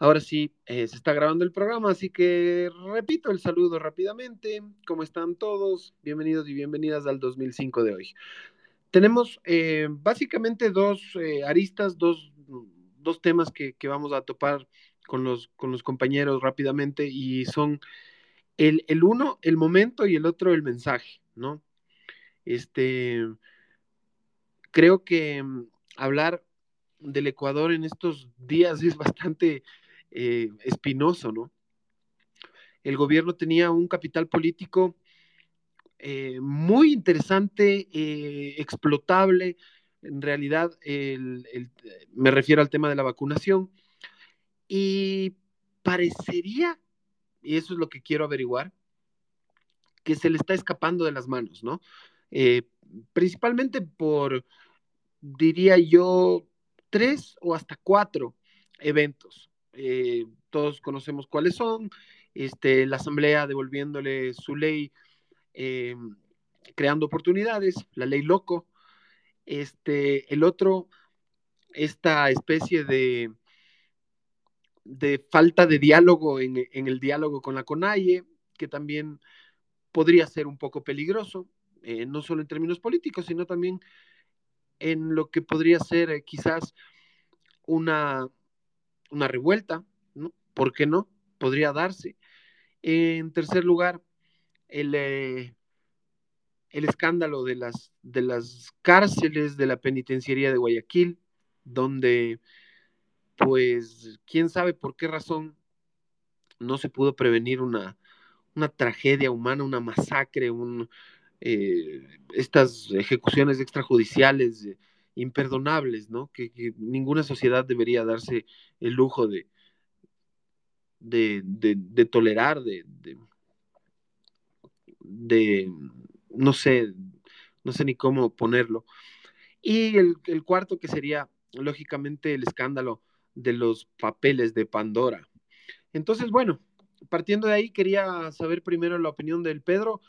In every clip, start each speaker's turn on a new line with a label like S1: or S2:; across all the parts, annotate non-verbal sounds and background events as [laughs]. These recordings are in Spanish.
S1: Ahora sí, eh, se está grabando el programa, así que repito el saludo rápidamente. ¿Cómo están todos? Bienvenidos y bienvenidas al 2005 de hoy. Tenemos eh, básicamente dos eh, aristas, dos, dos temas que, que, vamos a topar con los, con los compañeros rápidamente y son el, el uno, el momento y el otro, el mensaje, ¿no? Este, creo que mm, hablar del Ecuador en estos días es bastante eh, espinoso, ¿no? El gobierno tenía un capital político eh, muy interesante, eh, explotable. En realidad, me refiero al tema de la vacunación. Y parecería, y eso es lo que quiero averiguar, que se le está escapando de las manos, ¿no? Eh, principalmente por, diría yo, tres o hasta cuatro eventos. Eh, todos conocemos cuáles son. Este, la Asamblea devolviéndole su ley, eh, creando oportunidades, la ley loco. Este, el otro, esta especie de, de falta de diálogo en, el diálogo con la CONAIE, que también podría ser un poco peligroso, eh, no solo en términos políticos, sino también en lo que podría ser quizás una, una revuelta, ¿no? ¿Por qué no? Podría darse. En tercer lugar, el, eh, el escándalo de las, de las cárceles de la penitenciaría de Guayaquil, donde, pues, quién sabe por qué razón no se pudo prevenir una, una tragedia humana, una masacre, un, eh, estas ejecuciones extrajudiciales eh, imperdonables, ¿no? Que, ninguna sociedad debería darse el lujo de, de, de, tolerar, de, de, no sé, no sé ni cómo ponerlo. Y el, cuarto que sería, lógicamente, el escándalo de los papeles de Pandora. Entonces, bueno, partiendo de ahí, quería saber primero la opinión del Pedro.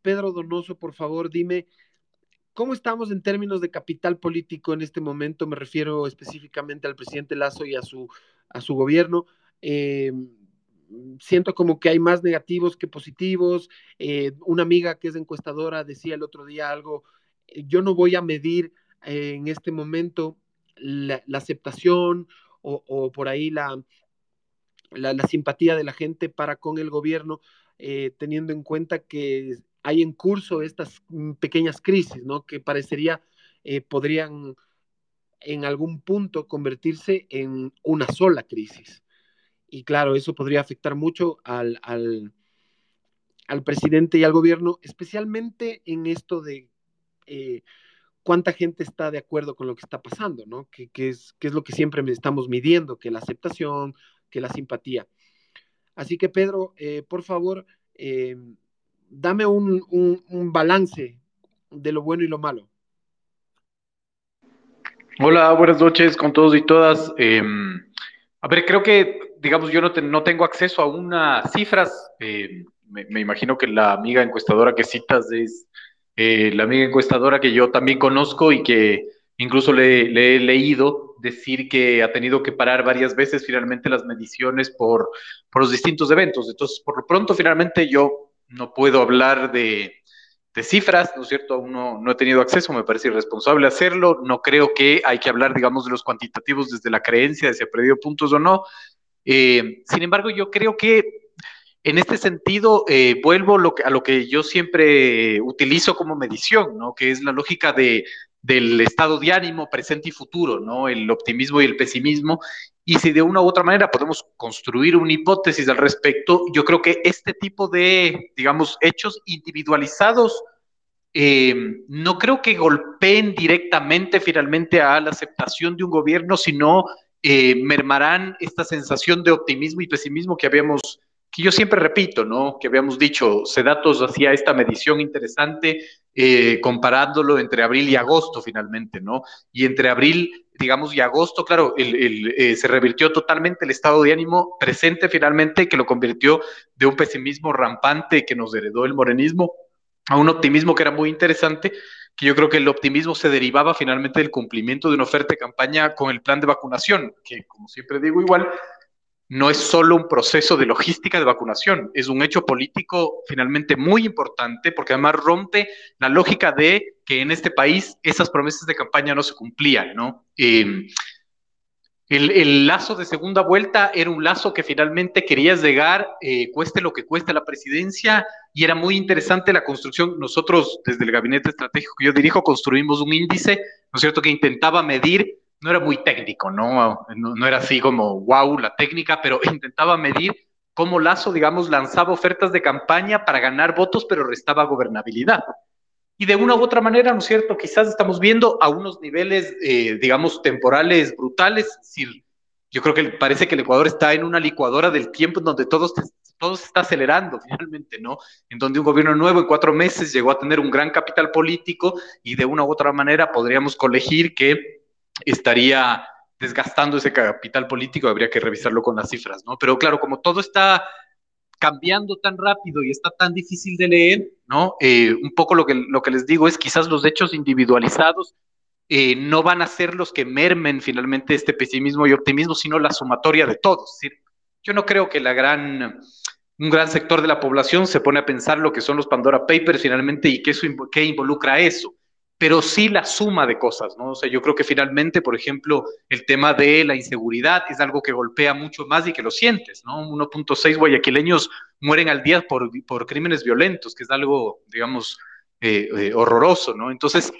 S1: Pedro Donoso, por favor, dime, ¿cómo estamos en términos de capital político en este momento? Me refiero específicamente al presidente Lazo y a su, a su gobierno. Eh, siento como que hay más negativos que positivos. Eh, una amiga que es encuestadora decía el otro día algo, yo no voy a medir eh, en este momento la, aceptación o, o, por ahí la, la, la, simpatía de la gente para con el gobierno, eh, teniendo en cuenta que hay en curso estas pequeñas crisis, ¿no? Que parecería eh, podrían en algún punto convertirse en una sola crisis. Y claro, eso podría afectar mucho al, al, al presidente y al gobierno, especialmente en esto de eh, cuánta gente está de acuerdo con lo que está pasando, ¿no? Que, que, es, que es lo que siempre estamos midiendo, que la aceptación, que la simpatía. Así que Pedro, eh, por favor, eh, dame un, balance de lo bueno y lo malo.
S2: Hola, buenas noches con todos y todas. Eh, a ver, creo que, digamos, yo no, te, no tengo acceso a unas cifras. Eh, me, imagino que la amiga encuestadora que citas es la amiga encuestadora que yo también conozco y que incluso le he leído decir que ha tenido que parar varias veces finalmente las mediciones por, por los distintos eventos. Entonces, por lo pronto, finalmente yo no puedo hablar de, de cifras, ¿no es cierto? Aún no, no, he tenido acceso, me parece irresponsable hacerlo. No creo que hay que hablar, digamos, de los cuantitativos desde la creencia de si ha perdido puntos o no. Eh, sin embargo, yo creo que en este sentido eh, vuelvo lo que, a lo que yo siempre utilizo como medición, ¿no? Que es la lógica de, del estado de ánimo presente y futuro, ¿no? El optimismo y el pesimismo. Y si de una u otra manera podemos construir una hipótesis al respecto, yo creo que este tipo de, digamos, hechos individualizados, eh, no creo que golpeen directamente finalmente a la aceptación de un gobierno, sino eh, mermarán esta sensación de optimismo y pesimismo que habíamos, que yo siempre repito, ¿no? Que habíamos dicho, Sedatos hacía esta medición interesante eh, comparándolo entre abril y agosto finalmente, ¿no? Y entre abril, digamos, y agosto, claro, eh, se revirtió totalmente el estado de ánimo presente finalmente, que lo convirtió de un pesimismo rampante que nos heredó el morenismo a un optimismo que era muy interesante, que yo creo que el optimismo se derivaba finalmente del cumplimiento de una oferta de campaña con el plan de vacunación, que como siempre digo igual, no es solo un proceso de logística de vacunación, es un hecho político finalmente muy importante porque además rompe la lógica de que en este país esas promesas de campaña no se cumplían, ¿no? Em, el, lazo de segunda vuelta era un lazo que finalmente querías llegar, eh, cueste lo que cueste la presidencia, y era muy interesante la construcción. Nosotros, desde el gabinete estratégico que yo dirijo, construimos un índice, ¿no es cierto?, que intentaba medir, no era muy técnico, ¿no? No, era así como, wow, la técnica, pero [laughs] intentaba medir cómo Lazo, digamos, lanzaba ofertas de campaña para ganar votos, pero restaba gobernabilidad. Y de una u otra manera, ¿no es cierto? Quizás estamos viendo a unos niveles, eh, digamos, temporales brutales. yo creo que parece que el Ecuador está en una licuadora del tiempo en donde todo, todo se está acelerando finalmente, ¿no? En donde un gobierno nuevo en cuatro meses llegó a tener un gran capital político y de una u otra manera podríamos colegir que estaría desgastando ese capital político, habría que revisarlo con las cifras, ¿no? Pero claro, como todo está cambiando tan rápido y está tan difícil de leer, ¿no? Eh, un poco lo que, lo que les digo es quizás los hechos individualizados eh, no van a ser los que mermen finalmente este pesimismo y optimismo, sino la sumatoria de todos. yo no creo que la gran, un gran sector de la población se pone a pensar lo que son los Pandora Papers finalmente y qué, eso, qué involucra eso pero sí la suma de cosas, ¿no? O sea, yo creo que finalmente, por ejemplo, el tema de la inseguridad es algo que golpea mucho más y que lo sientes, ¿no? 1.6 guayaquileños mueren al día por, por, crímenes violentos, que es algo, digamos, eh, eh, horroroso, ¿no? Entonces,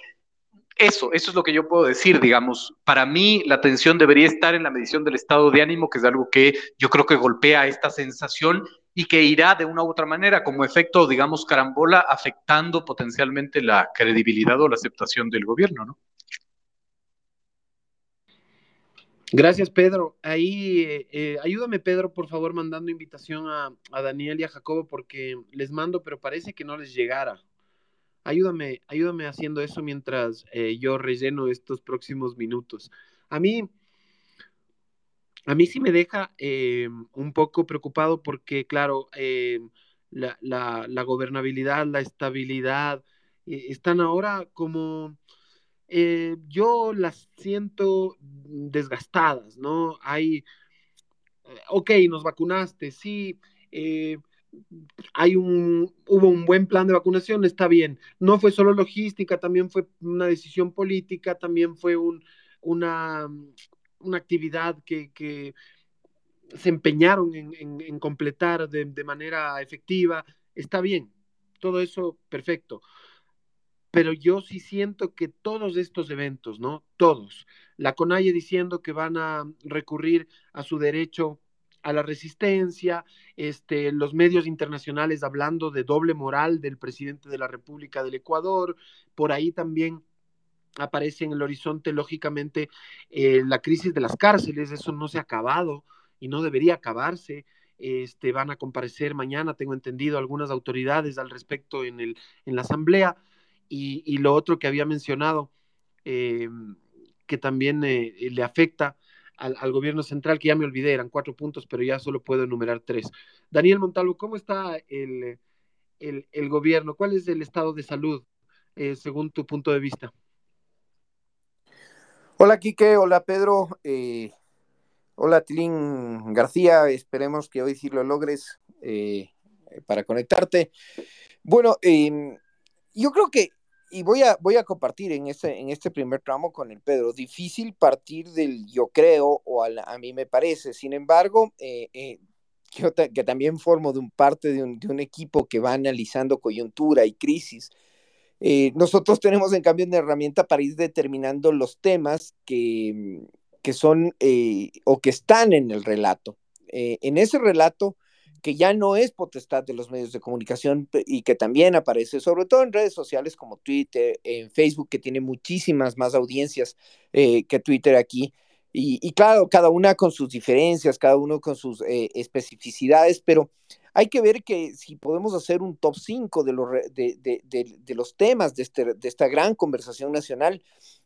S2: eso, eso es lo que yo puedo decir, digamos. Para mí, la atención debería estar en la medición del estado de ánimo, que es algo que yo creo que golpea esta sensación y que irá de una u otra manera como efecto, digamos, carambola, afectando potencialmente la credibilidad o la aceptación del gobierno, ¿no?
S1: Gracias, Pedro. Ahí, eh, eh, ayúdame, Pedro, por favor, mandando invitación a, Daniel y a Jacobo, porque les mando, pero parece que no les llegara. Ayúdame, ayúdame haciendo eso mientras eh, yo relleno estos próximos minutos. A mí, a mí sí me deja eh, un poco preocupado porque, claro, eh, la, gobernabilidad, la estabilidad, eh, están ahora como, yo las siento desgastadas, ¿no? Hay, ok, nos vacunaste, sí, hay un, hubo un buen plan de vacunación, está bien. No fue solo logística, también fue una decisión política, también fue un, una, una actividad que, se empeñaron en, completar de, manera efectiva, está bien, todo eso perfecto. Pero yo sí siento que todos estos eventos, ¿no? Todos, la CONAIE diciendo que van a recurrir a su derecho a la resistencia, este, los medios internacionales hablando de doble moral del presidente de la República del Ecuador, por ahí también aparece en el horizonte, lógicamente, eh, la crisis de las cárceles, eso no se ha acabado y no debería acabarse. Este, van a comparecer mañana, tengo entendido, algunas autoridades al respecto en, el, en la Asamblea. Y, lo otro que había mencionado, eh, que también eh, le afecta al, gobierno central, que ya me olvidé, eran cuatro puntos, pero ya solo puedo enumerar tres. Daniel Montalvo, ¿cómo está el, el, gobierno? ¿Cuál es el estado de salud según tu punto de vista?
S3: Hola Quique, hola Pedro, eh, hola Tilín García, esperemos que hoy sí lo logres eh, para conectarte. Bueno, em, yo creo que, y voy a, voy a compartir en este, en este primer tramo con el Pedro, difícil partir del yo creo o a, mí me parece, sin embargo, eh, yo que también formo de un parte de un, de un equipo que va analizando coyuntura y crisis, eh, nosotros tenemos en cambio una herramienta para ir determinando los temas que, que son eh, o que están en el relato. Eh, en ese relato, que ya no es potestad de los medios de comunicación y que también aparece, sobre todo en redes sociales como Twitter, en Facebook, que tiene muchísimas más audiencias que Twitter aquí. Y, y, claro, cada una con sus diferencias, cada uno con sus especificidades, pero hay que ver que si podemos hacer un top 5 de los, de, los temas de, este, de esta gran conversación nacional,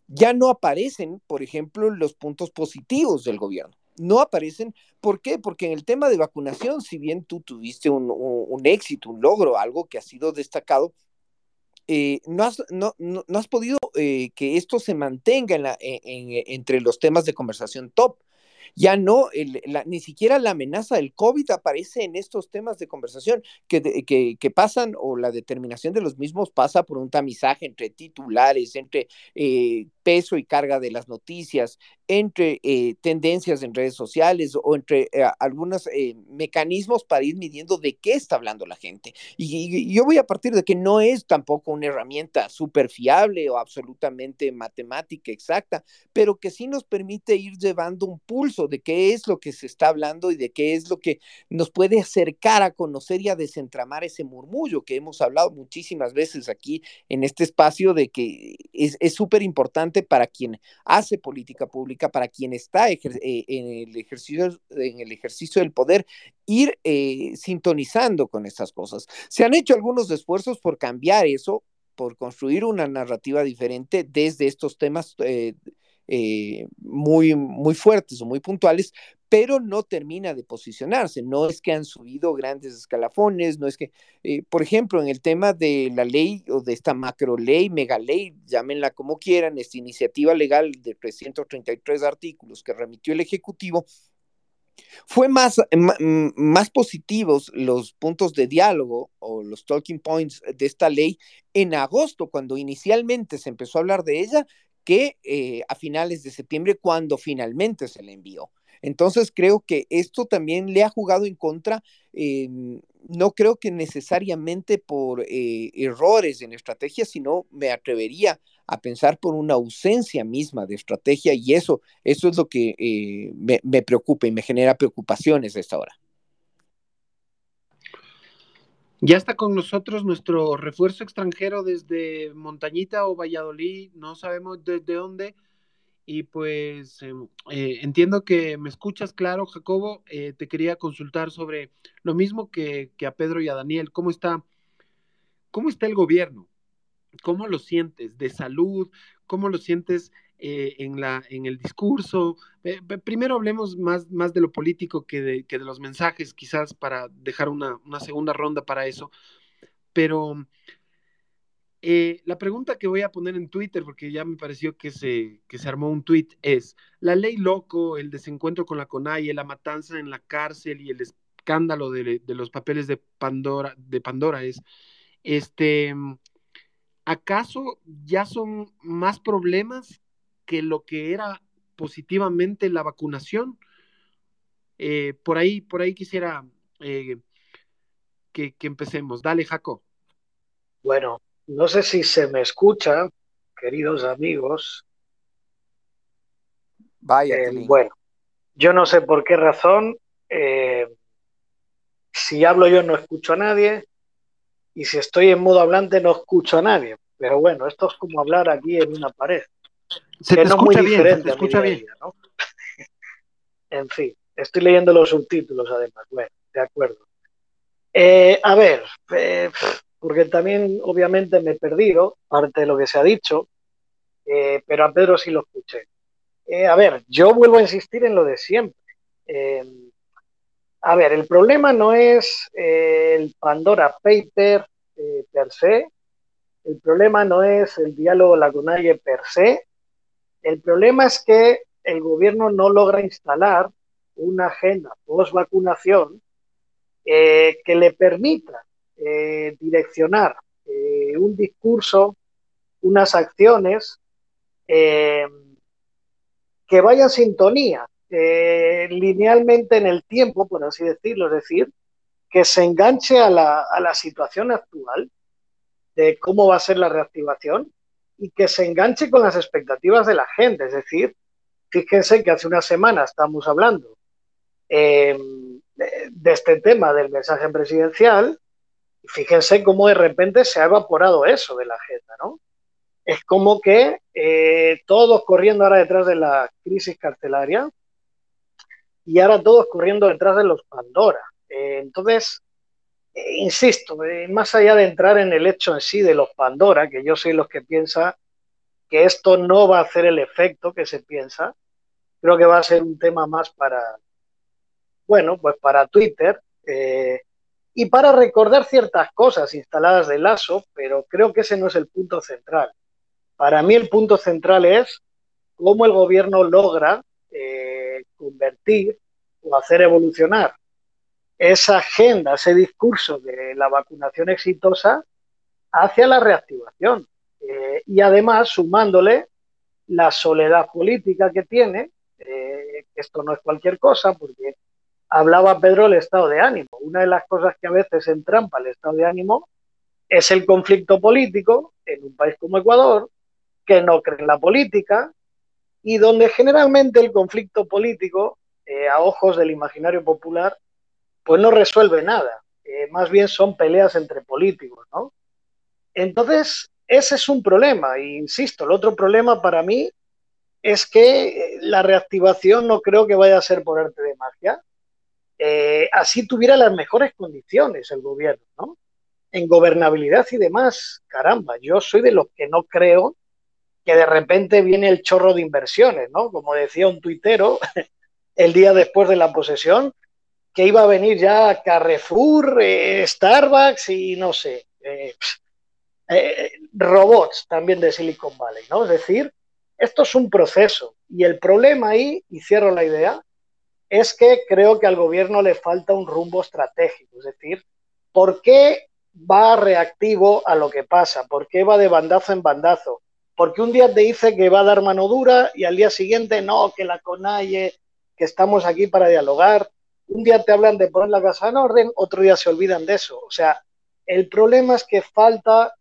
S3: ya no aparecen, por ejemplo, los puntos positivos del gobierno. No aparecen. ¿Por qué? Porque en el tema de vacunación, si bien tú tuviste un, éxito, un logro, algo que ha sido destacado, eh, no, has, no, has podido eh, que esto se mantenga entre los temas de conversación top. Ya no, ni siquiera la amenaza del COVID aparece en estos temas de conversación que, pasan o la determinación de los mismos pasa por un tamizaje entre titulares, entre eh, peso y carga de las noticias, entre eh, tendencias en redes sociales o entre eh, algunos mecanismos para ir midiendo de qué está hablando la gente. Y, yo voy a partir de que no es tampoco una herramienta súper fiable o absolutamente matemática exacta, pero que sí nos permite ir llevando un pulso de qué es lo que se está hablando y de qué es lo que nos puede acercar a conocer y a desentramar ese murmullo que hemos hablado muchísimas veces aquí en este espacio de que es súper importante para quien hace política pública, para quien está eh, en, el ejercicio, en el ejercicio del poder, ir eh, sintonizando con estas cosas. Se han hecho algunos esfuerzos por cambiar eso, por construir una narrativa diferente desde estos temas eh, eh, muy, muy fuertes o muy puntuales, pero no termina de posicionarse. No es que han subido grandes escalafones, no es que, eh, por ejemplo, en el tema de la ley o de esta macro ley, mega ley, llámenla como quieran, esta iniciativa legal de 333 artículos que remitió el Ejecutivo, fue más, más positivos los puntos de diálogo o los talking points de esta ley en agosto, cuando inicialmente se empezó a hablar de ella, que eh, a finales de septiembre cuando finalmente se le envió. Entonces creo que esto también le ha jugado en contra, em, no creo que necesariamente por eh, errores en estrategia, sino me atrevería a pensar por una ausencia misma de estrategia y eso, eso es lo que eh, me, me, preocupa y me genera preocupaciones a esta hora.
S1: Ya está con nosotros nuestro refuerzo extranjero desde Montañita o Valladolid, no sabemos desde dónde. Y pues em, eh, entiendo que me escuchas claro, Jacobo. Eh, te quería consultar sobre lo mismo que, que, a Pedro y a Daniel. ¿Cómo está, ¿Cómo está el gobierno? ¿Cómo lo sientes? ¿De salud? ¿Cómo lo sientes eh, en, la, en el discurso. Eh, primero hablemos más, más de lo político que de, que de los mensajes, quizás para dejar una, una segunda ronda para eso. Pero eh, la pregunta que voy a poner en Twitter, porque ya me pareció que se, que se armó un tweet, es, la ley loco, el desencuentro con la CONAIE, la matanza en la cárcel y el escándalo de, de los papeles de Pandora, de Pandora es, este, ¿acaso ya son más problemas que lo que era positivamente la vacunación. Eh, por ahí, por ahí quisiera eh, que, empecemos. Dale, Jaco.
S4: Bueno, no sé si se me escucha, queridos amigos.
S3: Vaya.
S4: Eh, bueno, yo no sé por qué razón. si hablo yo no escucho a nadie y si estoy en modo hablante no escucho a nadie. Pero bueno, esto es como hablar aquí en una pared.
S1: Se te escucha bien, se te escucha bien.
S4: ¿no? [laughs] en fin, estoy leyendo los subtítulos además. Bueno, de acuerdo. Eh, a ver, eh, porque también obviamente me he perdido parte de lo que se ha dicho, eh, pero a Pedro sí lo escuché. a ver, yo vuelvo a insistir en lo de siempre. a ver, el problema no es el Pandora Paper per se, el problema no es el diálogo lagunalle per se, el problema es que el gobierno no logra instalar una agenda post vacunación eh, que le permita eh, direccionar eh, un discurso, unas acciones que vayan en sintonía linealmente en el tiempo, por así decirlo, es decir, que se enganche a la situación actual de cómo va a ser la reactivación y que se enganche con las expectativas de la gente. Es decir, fíjense que hace una semana estamos hablando em, de, este tema del mensaje presidencial y fíjense cómo de repente se ha evaporado eso de la agenda, ¿no? Es como que eh, todos corriendo ahora detrás de la crisis carcelaria y ahora todos corriendo detrás de los Pandora. Eh, entonces, insisto, eh, más allá de entrar en el hecho en sí de los Pandora, que yo soy los que piensa que esto no va a hacer el efecto que se piensa, creo que va a ser un tema más para, bueno, pues para Twitter eh, y para recordar ciertas cosas instaladas de Lazo, pero creo que ese no es el punto central. Para mí el punto central es cómo el gobierno logra convertir o hacer evolucionar esa agenda, ese discurso de la vacunación exitosa hacia la reactivación. Eh, y además sumándole la soledad política que tiene, eh, esto no es cualquier cosa, porque hablaba Pedro del estado de ánimo. Una de las cosas que a veces entrampa el estado de ánimo es el conflicto político en un país como Ecuador, que no cree en la política y donde generalmente el conflicto político, eh, a ojos del imaginario popular, pues no resuelve nada. Eh, más bien son peleas entre políticos, ¿no? Entonces, ese es un problema. E insisto, el otro problema para mí es que eh, la reactivación no creo que vaya a ser por arte de magia. así tuviera las mejores condiciones el gobierno, ¿no? En gobernabilidad y demás, caramba, yo soy de los que no creo que de repente viene el chorro de inversiones, ¿no? Como decía un tuitero [laughs] el día después de la posesión, que iba a venir ya Carrefour, eh, Starbucks y no sé, eh, eh, robots también de Silicon Valley, ¿no? Es decir, esto es un proceso y el problema ahí, y cierro la idea, es que creo que al gobierno le falta un rumbo estratégico, es decir, ¿por qué va reactivo a lo que pasa? ¿Por qué va de bandazo en bandazo? porque un día te dice que va a dar mano dura y al día siguiente no, que la conalle, que estamos aquí para dialogar. Un día te hablan de poner la casa en orden, otro día se olvidan de eso. O sea, el problema es que falta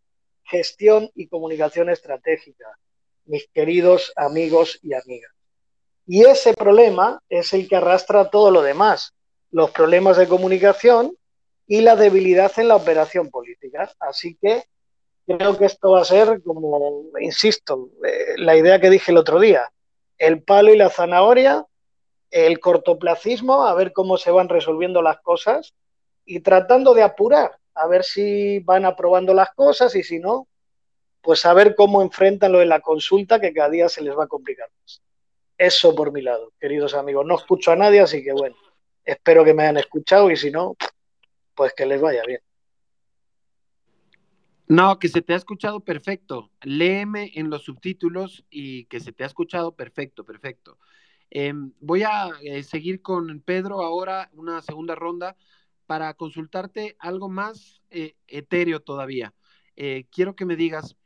S4: gestión y comunicación estratégica, mis queridos amigos y amigas. Y ese problema es el que arrastra todo lo demás, los problemas de comunicación y la debilidad en la operación política. Así que creo que esto va a ser como, insisto, eh, la idea que dije el otro día, el palo y la zanahoria, el cortoplacismo, a ver cómo se van resolviendo las cosas y tratando de apurar, a ver si van aprobando las cosas y si no, pues a ver cómo enfrentan lo de la consulta que cada día se les va a complicar más. Eso por mi lado, queridos amigos. No escucho a nadie, así que bueno, espero que me hayan escuchado y si no, pues que les vaya bien.
S1: No, que se te ha escuchado perfecto. Léeme en los subtítulos y que se te ha escuchado perfecto, perfecto. Em, voy a eh, seguir con Pedro ahora, una segunda ronda, para consultarte algo más eh, etéreo todavía. Eh, quiero que me digas,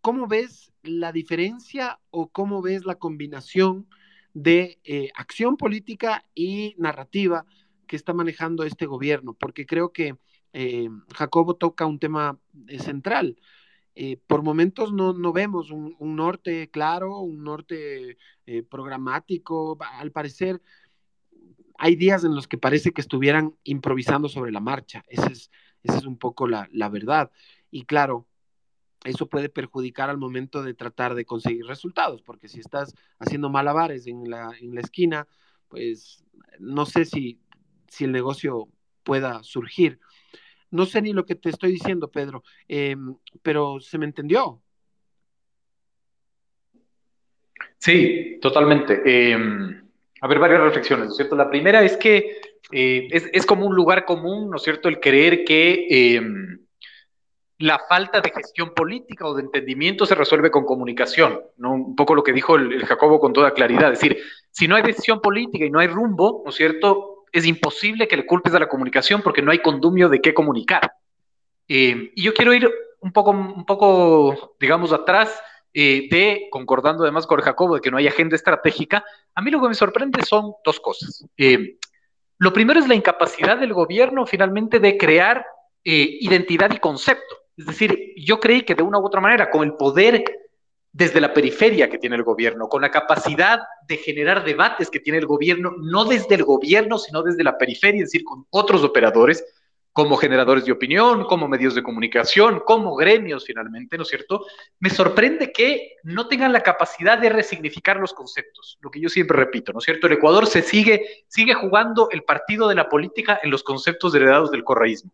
S1: ¿cómo ves la diferencia o cómo ves la combinación de acción política y narrativa que está manejando este gobierno? Porque creo que Jacobo toca un tema central. Eh, por momentos no, vemos un, norte claro, un norte programático. Al parecer, hay días en los que parece que estuvieran improvisando sobre la marcha. Esa es, es un poco la, verdad. Y claro, eso puede perjudicar al momento de tratar de conseguir resultados, porque si estás haciendo malabares en la, en la esquina, pues no sé si, si el negocio pueda surgir. No sé ni lo que te estoy diciendo, Pedro, em, pero se me entendió.
S2: Sí, totalmente. Em, a ver, varias reflexiones, ¿no es cierto? La primera es que eh, es, como un lugar común, ¿no es cierto?, el creer que em, la falta de gestión política o de entendimiento se resuelve con comunicación, ¿no? Un poco lo que dijo el, el Jacobo con toda claridad, es decir, si no hay decisión política y no hay rumbo, ¿no es cierto?, es imposible que le culpes a la comunicación porque no hay condumio de qué comunicar. Eh, y yo quiero ir un poco, un poco digamos, atrás eh, de, concordando además con Jacobo, de que no hay agenda estratégica. A mí lo que me sorprende son dos cosas. Eh, lo primero es la incapacidad del gobierno finalmente de crear identidad y concepto. Es decir, yo creí que de una u otra manera, con el poder desde la periferia que tiene el gobierno, con la capacidad de generar debates que tiene el gobierno, no desde el gobierno, sino desde la periferia, es decir, con otros operadores, como generadores de opinión, como medios de comunicación, como gremios finalmente, ¿no es cierto? Me sorprende que no tengan la capacidad de resignificar los conceptos, lo que yo siempre repito, ¿no es cierto? El Ecuador se sigue, sigue jugando el partido de la política en los conceptos heredados del correísmo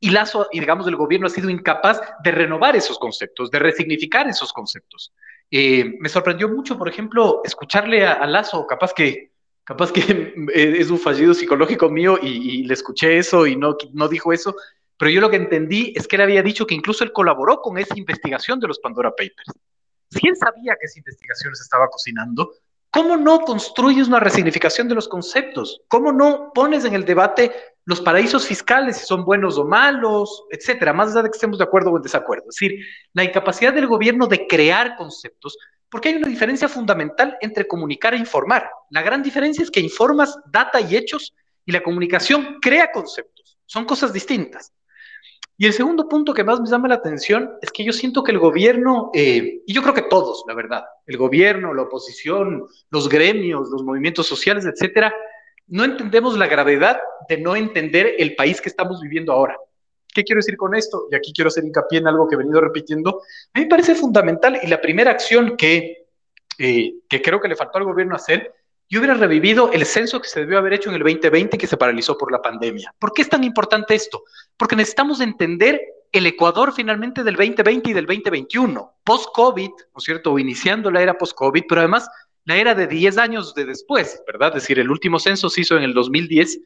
S2: y Lazo, digamos, el gobierno ha sido incapaz de renovar esos conceptos, de resignificar esos conceptos. Eh, me sorprendió mucho, por ejemplo, escucharle a, Lazo, capaz que, capaz que [laughs] es un fallido psicológico mío y, le escuché eso y no, no dijo eso, pero yo lo que entendí es que él había dicho que incluso él colaboró con esa investigación de los Pandora Papers. Si sabía que esa investigación se estaba cocinando, ¿Cómo no construyes una resignificación de los conceptos? ¿Cómo no pones en el debate los paraísos fiscales, si son buenos o malos, etcétera, más allá de que estemos de acuerdo o en desacuerdo? Es decir, la incapacidad del gobierno de crear conceptos, porque hay una diferencia fundamental entre comunicar e informar. La gran diferencia es que informas data y hechos y la comunicación crea conceptos. Son cosas distintas. Y el segundo punto que más me llama la atención es que yo siento que el gobierno, eh, y yo creo que todos, la verdad, el gobierno, la oposición, los gremios, los movimientos sociales, etcétera, no entendemos la gravedad de no entender el país que estamos viviendo ahora. ¿Qué quiero decir con esto? Y aquí quiero hacer hincapié en algo que he venido repitiendo. A mí me parece fundamental y la primera acción que, eh, que creo que le faltó al gobierno hacer yo hubiera revivido el censo que se debió haber hecho en el 2020 que se paralizó por la pandemia. ¿Por qué es tan importante esto? Porque necesitamos entender el Ecuador finalmente del 2020 y del 2021, post-COVID, ¿no es cierto? O iniciando la era post-COVID, pero además era de 10 años de después, ¿verdad? Es decir, el último censo se hizo en el 2010,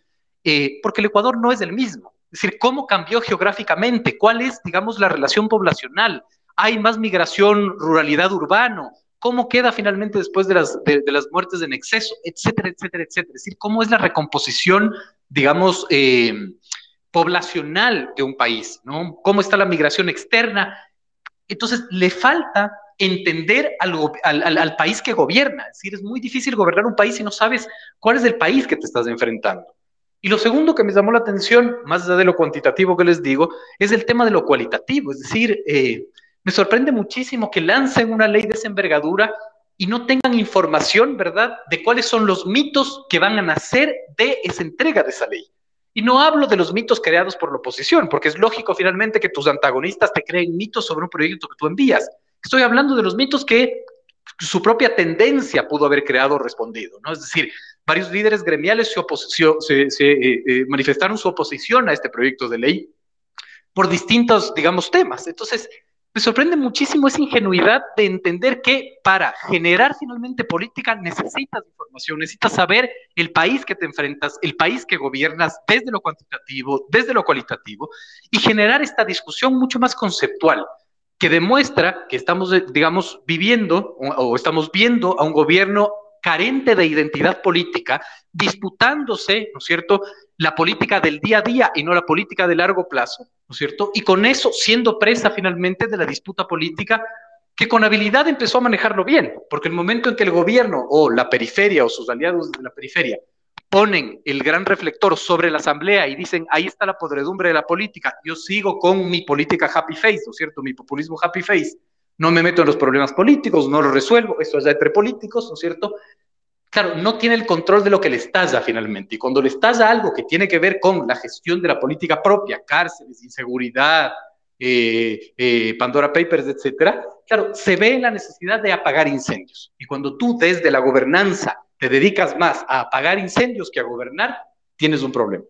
S2: eh, porque el Ecuador no es el mismo. Es decir, ¿cómo cambió geográficamente? ¿Cuál es, digamos, la relación poblacional? ¿Hay más migración ruralidad-urbano? cómo queda finalmente después de las, de, las muertes en exceso, etcétera, etcétera, etcétera. Es decir, cómo es la recomposición, digamos, eh, poblacional de un país, ¿no? Cómo está la migración externa. Entonces, le falta entender al, país que gobierna. Es decir, es muy difícil gobernar un país si no sabes cuál es el país que te estás enfrentando. Y lo segundo que me llamó la atención, más allá de lo cuantitativo que les digo, es el tema de lo cualitativo. Es decir, eh, me sorprende muchísimo que lancen una ley de esa envergadura y no tengan información, ¿verdad?, de cuáles son los mitos que van a nacer de esa entrega de esa ley. Y no hablo de los mitos creados por la oposición, porque es lógico finalmente que tus antagonistas te creen mitos sobre un proyecto que tú envías. Estoy hablando de los mitos que su propia tendencia pudo haber creado o respondido, ¿no? Es decir, varios líderes gremiales se, se, eh, eh, manifestaron su oposición a este proyecto de ley por distintos, digamos, temas. Entonces, me sorprende muchísimo esa ingenuidad de entender que para generar finalmente política necesitas información, necesitas saber el país que te enfrentas, el país que gobiernas desde lo cuantitativo, desde lo cualitativo, y generar esta discusión mucho más conceptual que demuestra que estamos, digamos, viviendo o, estamos viendo a un gobierno carente de identidad política, disputándose, ¿no es cierto?, la política del día a día y no la política de largo plazo, ¿no es cierto? Y con eso siendo presa finalmente de la disputa política que con habilidad empezó a manejarlo bien, porque el momento en que el gobierno o la periferia o sus aliados de la periferia ponen el gran reflector sobre la asamblea y dicen, ahí está la podredumbre de la política, yo sigo con mi política happy face, ¿no es cierto? Mi populismo happy face, no me meto en los problemas políticos, no los resuelvo, eso es de entre políticos, ¿no es cierto? Claro, no tiene el control de lo que le estalla finalmente. Y cuando le estalla algo que tiene que ver con la gestión de la política propia, cárceles, inseguridad, eh, eh, Pandora Papers, etcétera, claro, se ve la necesidad de apagar incendios. Y cuando tú desde la gobernanza te dedicas más a apagar incendios que a gobernar, tienes un problema.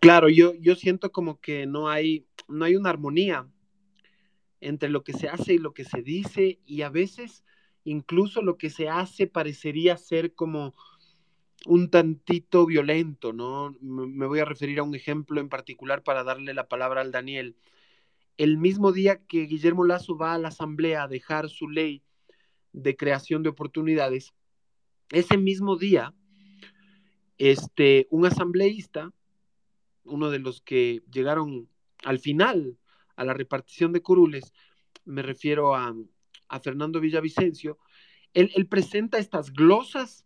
S1: Claro, yo, yo siento como que no hay, no hay una armonía entre lo que se hace y lo que se dice, y a veces incluso lo que se hace parecería ser como un tantito violento, ¿no? Me voy a referir a un ejemplo en particular para darle la palabra al Daniel. El mismo día que Guillermo Lazo va a la Asamblea a dejar su ley de creación de oportunidades, ese mismo día, este, un asambleísta, uno de los que llegaron al final a la repartición de curules, me refiero a, Fernando Villavicencio, él, presenta estas glosas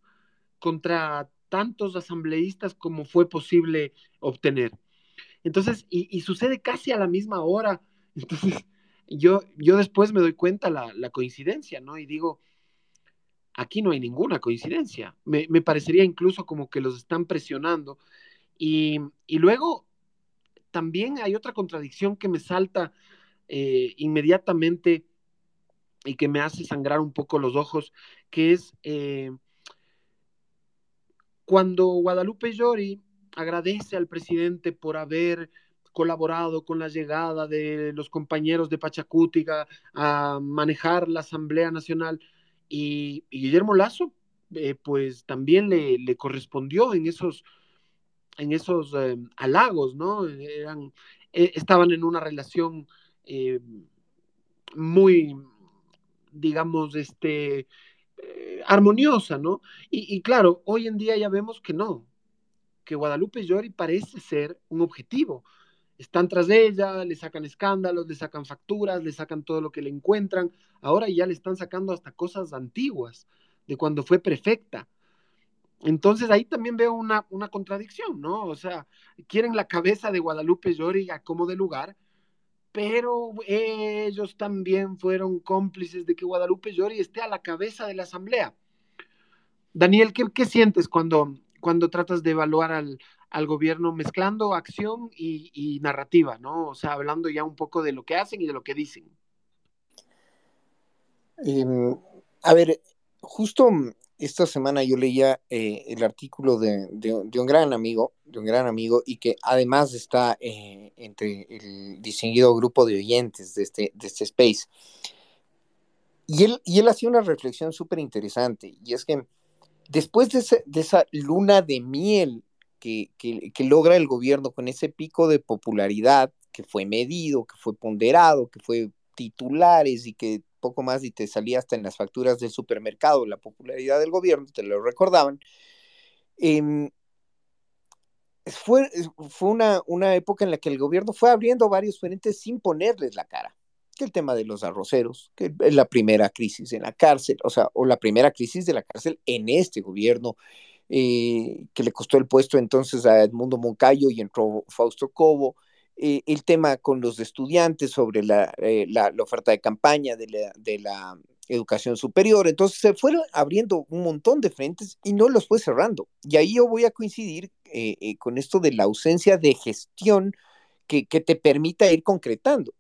S1: contra tantos asambleístas como fue posible obtener. Entonces, y, sucede casi a la misma hora. [laughs] Entonces, yo, yo después me doy cuenta la, la coincidencia, ¿no? Y digo, aquí no hay ninguna coincidencia. Me, me, parecería incluso como que los están presionando. Y, y luego también hay otra contradicción que me salta eh, inmediatamente y que me hace sangrar un poco los ojos, que es eh, cuando Guadalupe Llori agradece al presidente por haber colaborado con la llegada de los compañeros de Pachacútica a manejar la Asamblea Nacional y, Guillermo Lazo, eh, pues también le, correspondió en esos en esos eh, halagos, ¿no? Eh, estaban en una relación muy digamos, este, armoniosa, ¿no? Y, y, claro, hoy en día ya vemos que no, que Guadalupe Llori parece ser un objetivo. Están tras de ella, le sacan escándalos, le sacan facturas, le sacan todo lo que le encuentran. Ahora ya le están sacando hasta cosas antiguas, de cuando fue prefecta. Entonces ahí también veo una, una contradicción, ¿no? O sea, quieren la cabeza de Guadalupe Llori a como de lugar, pero ellos también fueron cómplices de que Guadalupe Llori esté a la cabeza de la asamblea. Daniel, ¿qué, qué sientes cuando, cuando tratas de evaluar al, al gobierno mezclando acción y, narrativa, ¿no? O sea, hablando ya un poco de lo que hacen y de lo que dicen.
S3: Eh, a ver, justo esta semana yo leía eh, el artículo de, un gran amigo, de un gran amigo, y que además está eh, entre el distinguido grupo de oyentes de este, de este space. Y él, y él hacía una reflexión súper interesante, y es que después de, esa luna de miel que, que, que logra el gobierno con ese pico de popularidad que fue medido, que fue ponderado, que fue titulares y que poco más y te salía hasta en las facturas del supermercado la popularidad del gobierno, te lo recordaban. Eh, fue fue una, una época en la que el gobierno fue abriendo varios frentes sin ponerles la cara. Que el tema de los arroceros, que la primera crisis en la cárcel, o sea, o la primera crisis de la cárcel en este gobierno, eh, que le costó el puesto entonces a Edmundo Moncayo y entró Fausto Cobo, eh, el tema con los estudiantes sobre la, eh, la, la oferta de campaña de la, de la, educación superior. Entonces se fueron abriendo un montón de frentes y no los fue cerrando. Y ahí yo voy a coincidir eh, con esto de la ausencia de gestión que, que te permita ir concretando.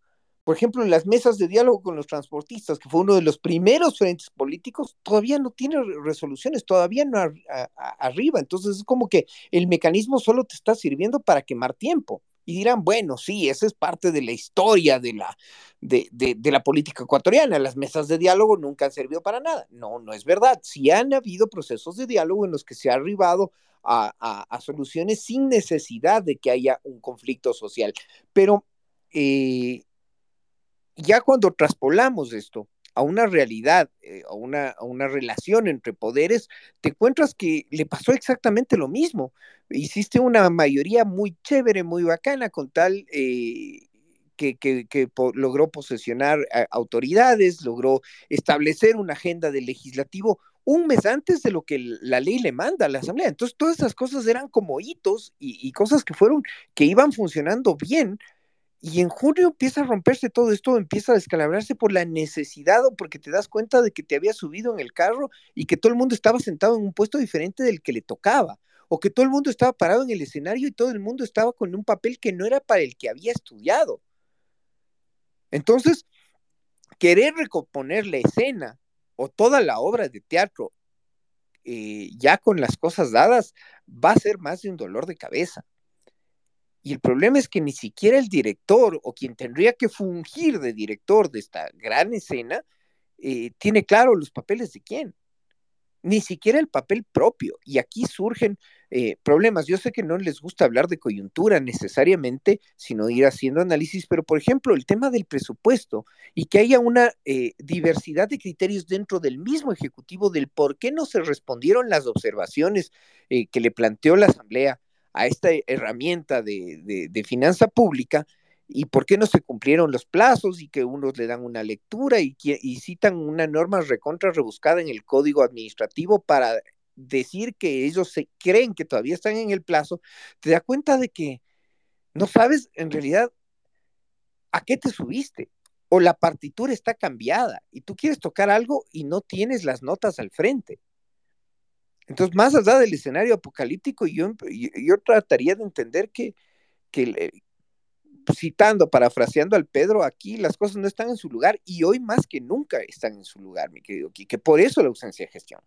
S3: Por ejemplo, en las mesas de diálogo con los transportistas, que fue uno de los primeros frentes políticos, todavía no tiene resoluciones, todavía no a, a, arriba. Entonces es como que el mecanismo solo te está sirviendo para quemar tiempo y dirán, bueno, sí, esa es parte de la historia de la, de, de, de, la política ecuatoriana. Las mesas de diálogo nunca han servido para nada. No, no es verdad. Sí han habido procesos de diálogo en los que se ha arribado a, a, a soluciones sin necesidad de que haya un conflicto social. Pero eh, ya cuando traspolamos esto a una realidad, eh, a, una, relación entre poderes, te encuentras que le pasó exactamente lo mismo. Hiciste una mayoría muy chévere, muy bacana, con tal eh, que, que, que logró posesionar a autoridades, logró establecer una agenda del legislativo un mes antes de lo que la ley le manda a la Asamblea. Entonces, todas esas cosas eran como hitos y, y cosas que fueron, que iban funcionando bien, y en junio empieza a romperse todo esto, empieza a descalabrarse por la necesidad o porque te das cuenta de que te había subido en el carro y que todo el mundo estaba sentado en un puesto diferente del que le tocaba, o que todo el mundo estaba parado en el escenario y todo el mundo estaba con un papel que no era para el que había estudiado. Entonces, querer recomponer la escena o toda la obra de teatro eh, ya con las cosas dadas va a ser más de un dolor de cabeza. Y el problema es que ni siquiera el director o quien tendría que fungir de director de esta gran escena eh, tiene claro los papeles de quién. Ni siquiera el papel propio. Y aquí surgen eh, problemas. Yo sé que no les gusta hablar de coyuntura necesariamente, sino ir haciendo análisis, pero por ejemplo, el tema del presupuesto y que haya una eh, diversidad de criterios dentro del mismo Ejecutivo del por qué no se respondieron las observaciones que le planteó la Asamblea a esta herramienta de, de, finanza pública y por qué no se cumplieron los plazos y que unos le dan una lectura y, y citan una norma recontra rebuscada en el código administrativo para decir que ellos se creen que todavía están en el plazo, te da cuenta de que no sabes en realidad a qué te subiste o la partitura está cambiada y tú quieres tocar algo y no tienes las notas al frente. Entonces, más allá del escenario apocalíptico, yo, yo trataría de entender que, que, citando, parafraseando al Pedro, aquí las cosas no están en su lugar y hoy más que nunca están en su lugar, mi querido que por eso la ausencia de gestión.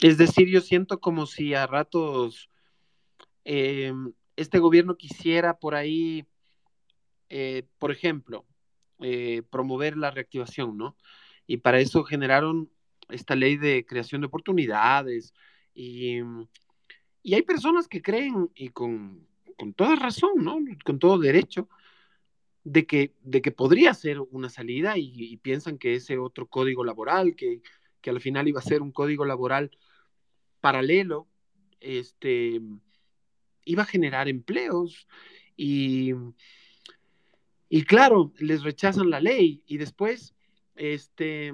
S1: Es decir, yo siento como si a ratos eh, este gobierno quisiera por ahí, eh, por ejemplo, eh, promover la reactivación, ¿no? Y para eso generaron esta ley de creación de oportunidades. Y, y hay personas que creen, y con, con, toda razón, ¿no? Con todo derecho, de que, de que podría ser una salida y, piensan que ese otro código laboral, que, que, al final iba a ser un código laboral paralelo, este, iba a generar empleos y, y claro, les rechazan la ley y después este,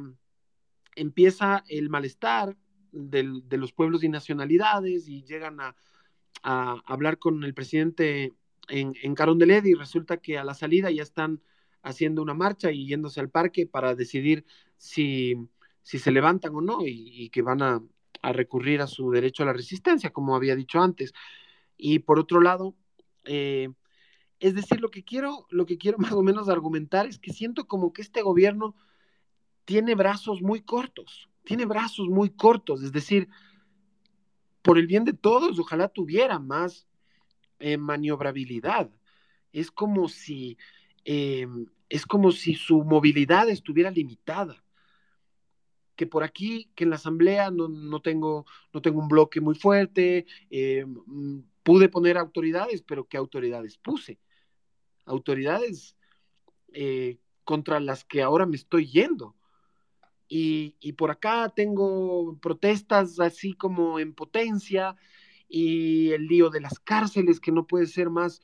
S1: empieza el malestar de los pueblos y nacionalidades y llegan a, a hablar con el presidente en, en Carondelet y resulta que a la salida ya están haciendo una marcha y yéndose al parque para decidir si, si se levantan o no y, que van a, recurrir a su derecho a la resistencia, como había dicho antes. Y por otro lado, eh, es decir, lo que quiero, lo que quiero [laughs] más o menos argumentar es que siento como que este gobierno tiene brazos muy cortos, tiene brazos muy cortos, es decir, por el bien de todos, ojalá tuviera más eh, maniobrabilidad. Es como si em, es como si su movilidad estuviera limitada. Que por aquí, que en la asamblea no, tengo, no tengo un bloque muy fuerte, mm, pude poner autoridades, pero ¿qué autoridades puse? Autoridades eh, contra las que ahora me estoy yendo. Y, por acá tengo protestas así como en potencia, y el lío de las cárceles, que no puede ser más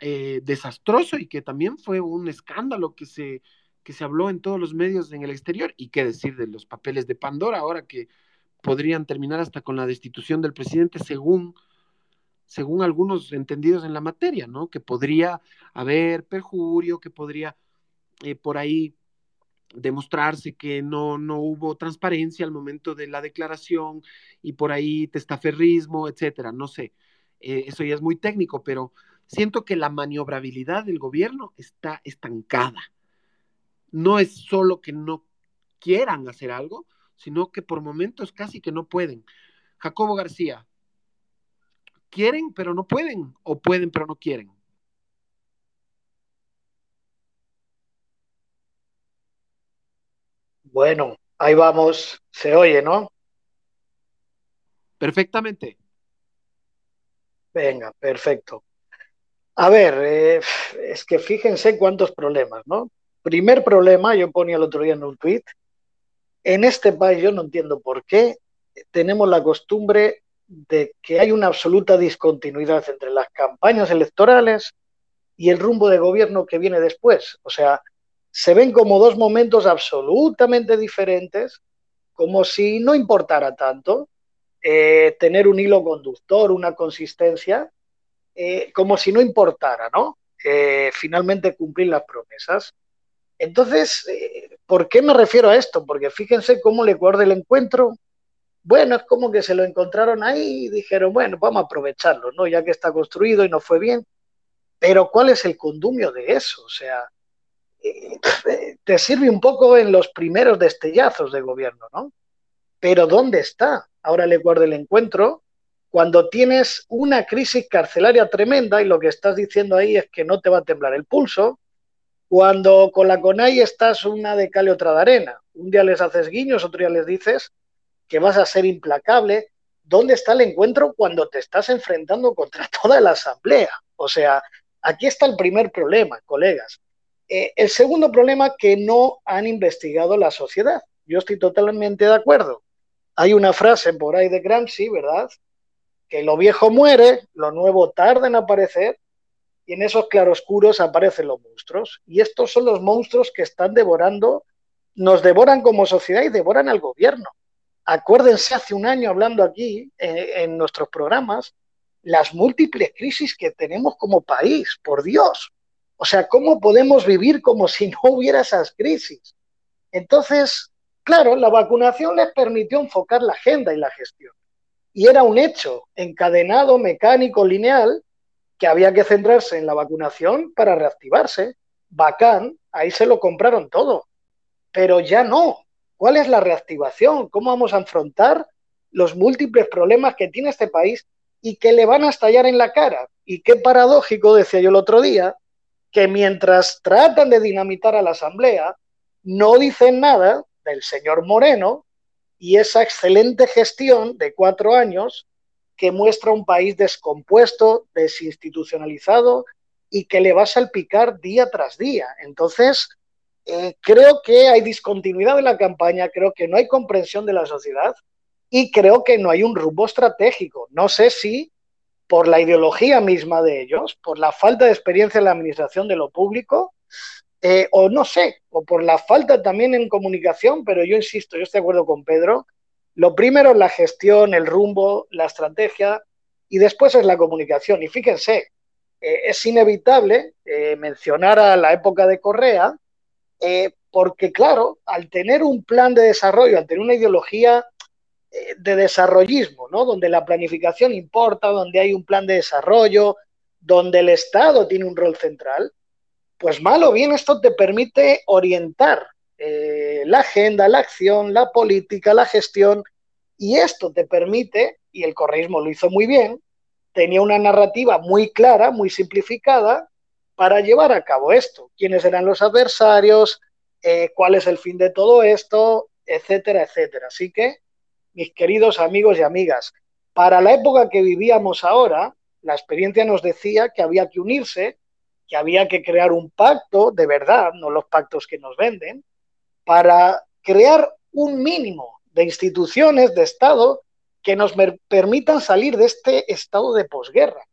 S1: eh, desastroso y que también fue un escándalo que se, que se habló en todos los medios en el exterior, y qué decir de los papeles de Pandora, ahora que podrían terminar hasta con la destitución del presidente según según algunos entendidos en la materia, ¿no? Que podría haber perjurio, que podría eh, por ahí demostrarse que no, no hubo transparencia al momento de la declaración y por ahí testaferrismo, etcétera, no sé. Eh, eso ya es muy técnico, pero siento que la maniobrabilidad del gobierno está estancada. No es solo que no quieran hacer algo, sino que por momentos casi que no pueden. Jacobo García, ¿quieren pero no pueden o pueden pero no quieren?
S4: Bueno, ahí vamos, se oye, ¿no?
S1: Perfectamente.
S4: Venga, perfecto. A ver, eh, es que fíjense cuántos problemas, ¿no? Primer problema, yo ponía el otro día en un tweet, en este país yo no entiendo por qué tenemos la costumbre de que hay una absoluta discontinuidad entre las campañas electorales y el rumbo de gobierno que viene después. O sea, se ven como dos momentos absolutamente diferentes, como si no importara tanto eh, tener un hilo conductor, una consistencia, eh, como si no importara, ¿no? Eh, finalmente cumplir las promesas. Entonces, ¿por qué me refiero a esto? Porque fíjense cómo le guarda el encuentro. Bueno, es como que se lo encontraron ahí y dijeron, bueno, vamos a aprovecharlo, ¿no? Ya que está construido y no fue bien. Pero ¿cuál es el condumio de eso? O sea, te sirve un poco en los primeros destellazos de gobierno, ¿no? Pero ¿dónde está? Ahora le guardo el encuentro. Cuando tienes una crisis carcelaria tremenda y lo que estás diciendo ahí es que no te va a temblar el pulso, cuando con la CONAI estás una de cal y otra de arena, un día les haces guiños, otro día les dices que vas a ser implacable, ¿dónde está el encuentro cuando te estás enfrentando contra [laughs] toda la asamblea? O sea, aquí está el primer problema, colegas. Eh, el segundo problema, que no han investigado la sociedad. Yo estoy totalmente de acuerdo. Hay una frase por ahí de Gramsci, ¿verdad? Que lo viejo muere, lo nuevo tarda en aparecer, y en esos claroscuros aparecen los monstruos. Y estos son los monstruos que están devorando, nos devoran como sociedad y devoran al gobierno. Acuérdense hace un año hablando aquí eh, en nuestros programas, las múltiples crisis que tenemos como país, por Dios. O sea, ¿cómo podemos vivir como si no hubiera esas crisis? Entonces, claro, la vacunación les permitió enfocar la agenda y la gestión. Y era un hecho encadenado, mecánico, lineal, que había que centrarse en la vacunación para reactivarse. Bacán, ahí se lo compraron todo. Pero ya no. ¿Cuál es la reactivación? ¿Cómo vamos a afrontar los múltiples problemas que tiene este país y que le van a estallar en la cara? Y qué paradójico, decía yo el otro día, que mientras tratan de dinamitar a la Asamblea, no dicen nada del señor Moreno y esa excelente gestión de cuatro años que muestra un país descompuesto, desinstitucionalizado y que le va a salpicar día tras día. Entonces, eh, creo que hay discontinuidad de la campaña, creo que no hay comprensión de la sociedad y creo que no hay un rumbo estratégico. No sé si por la ideología misma de ellos, por la falta de experiencia en la administración de lo público, eh, o no sé, o por la falta también en comunicación, pero yo insisto, yo estoy de acuerdo con Pedro, lo primero es la gestión, el rumbo, la estrategia, y después es la comunicación. Y fíjense, eh, es inevitable eh, mencionar a la época de Correa, porque claro, al tener un plan de desarrollo, al tener una ideología de desarrollismo, ¿no? Donde la planificación importa, donde hay un plan de desarrollo, donde el Estado tiene un rol central, pues mal o bien esto te permite orientar eh, la agenda, la acción, la política, la gestión, y esto te permite, y el correísmo lo hizo muy bien, tenía una narrativa muy clara, muy simplificada, para llevar a cabo esto. ¿Quiénes eran los adversarios? Eh, ¿Cuál es el fin de todo esto? Etcétera, etcétera. Así que mis queridos amigos y amigas, para la época que vivíamos ahora, la experiencia nos decía que había que unirse, que había que crear un pacto de verdad, no los pactos que nos venden, para crear un mínimo de instituciones, de Estado, que nos permitan salir de este estado de posguerra.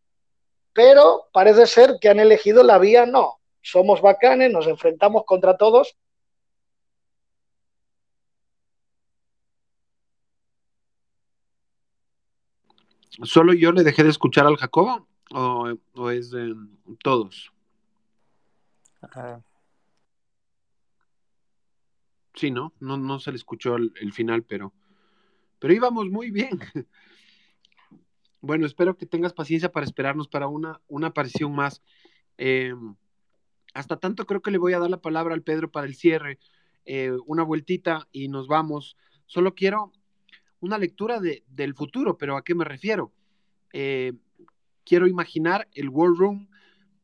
S4: Pero parece ser que han elegido la vía no. Somos bacanes, nos enfrentamos contra todos
S1: ¿Solo yo le dejé de escuchar al Jacobo o, es de todos? Sí, ¿no? ¿no? No se le escuchó el, final, pero, pero íbamos muy bien. [laughs] Bueno, espero que tengas paciencia para esperarnos para una, una aparición más. Em, hasta tanto creo que le voy a dar la palabra al Pedro para el cierre. Eh, una vueltita y nos vamos. Solo quiero una lectura de, del futuro, pero ¿a qué me refiero? Eh, quiero imaginar el War Room,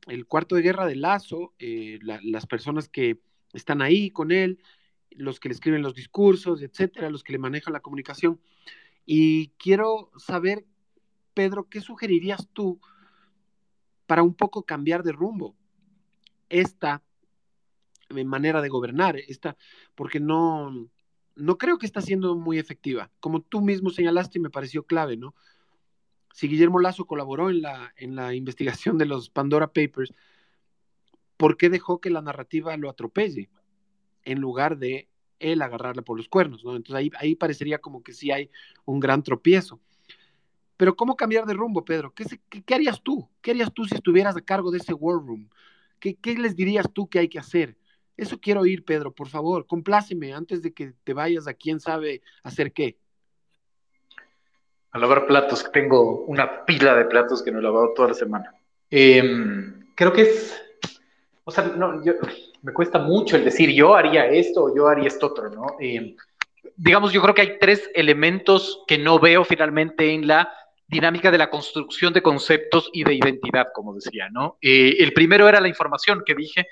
S1: el cuarto de guerra de Lazo, eh, las personas que están ahí con él, los que le escriben los discursos, etcétera, los que le manejan la comunicación. Y quiero saber, Pedro, ¿qué sugerirías tú para un poco cambiar de rumbo esta eh, manera de gobernar, esta, porque no, no creo que está siendo muy efectiva. Como tú mismo señalaste y me pareció clave, ¿no? Si Guillermo Lazo colaboró en la, en la investigación de los Pandora Papers, ¿por qué dejó que la narrativa lo atropelle en lugar de él agarrarle por los cuernos, ¿no? Entonces ahí, ahí parecería como que sí hay un gran tropiezo. Pero ¿cómo cambiar de rumbo, Pedro? ¿Qué, qué, harías tú? ¿Qué harías tú si estuvieras a cargo de ese war room? ¿Qué, ¿Qué les dirías tú que hay que hacer? Eso quiero oír, Pedro, por favor, compláceme antes de que te vayas a quién sabe hacer qué.
S2: A lavar platos, tengo una pila de platos que no he lavado toda la semana. Em, creo que es, o sea, no, yo, me cuesta mucho el decir yo haría esto o yo haría esto otro, ¿no? Em, digamos, yo creo que hay tres elementos que no veo finalmente en la dinámica de la construcción de conceptos y de identidad, como decía, ¿no? Eh, el primero era la información que dije,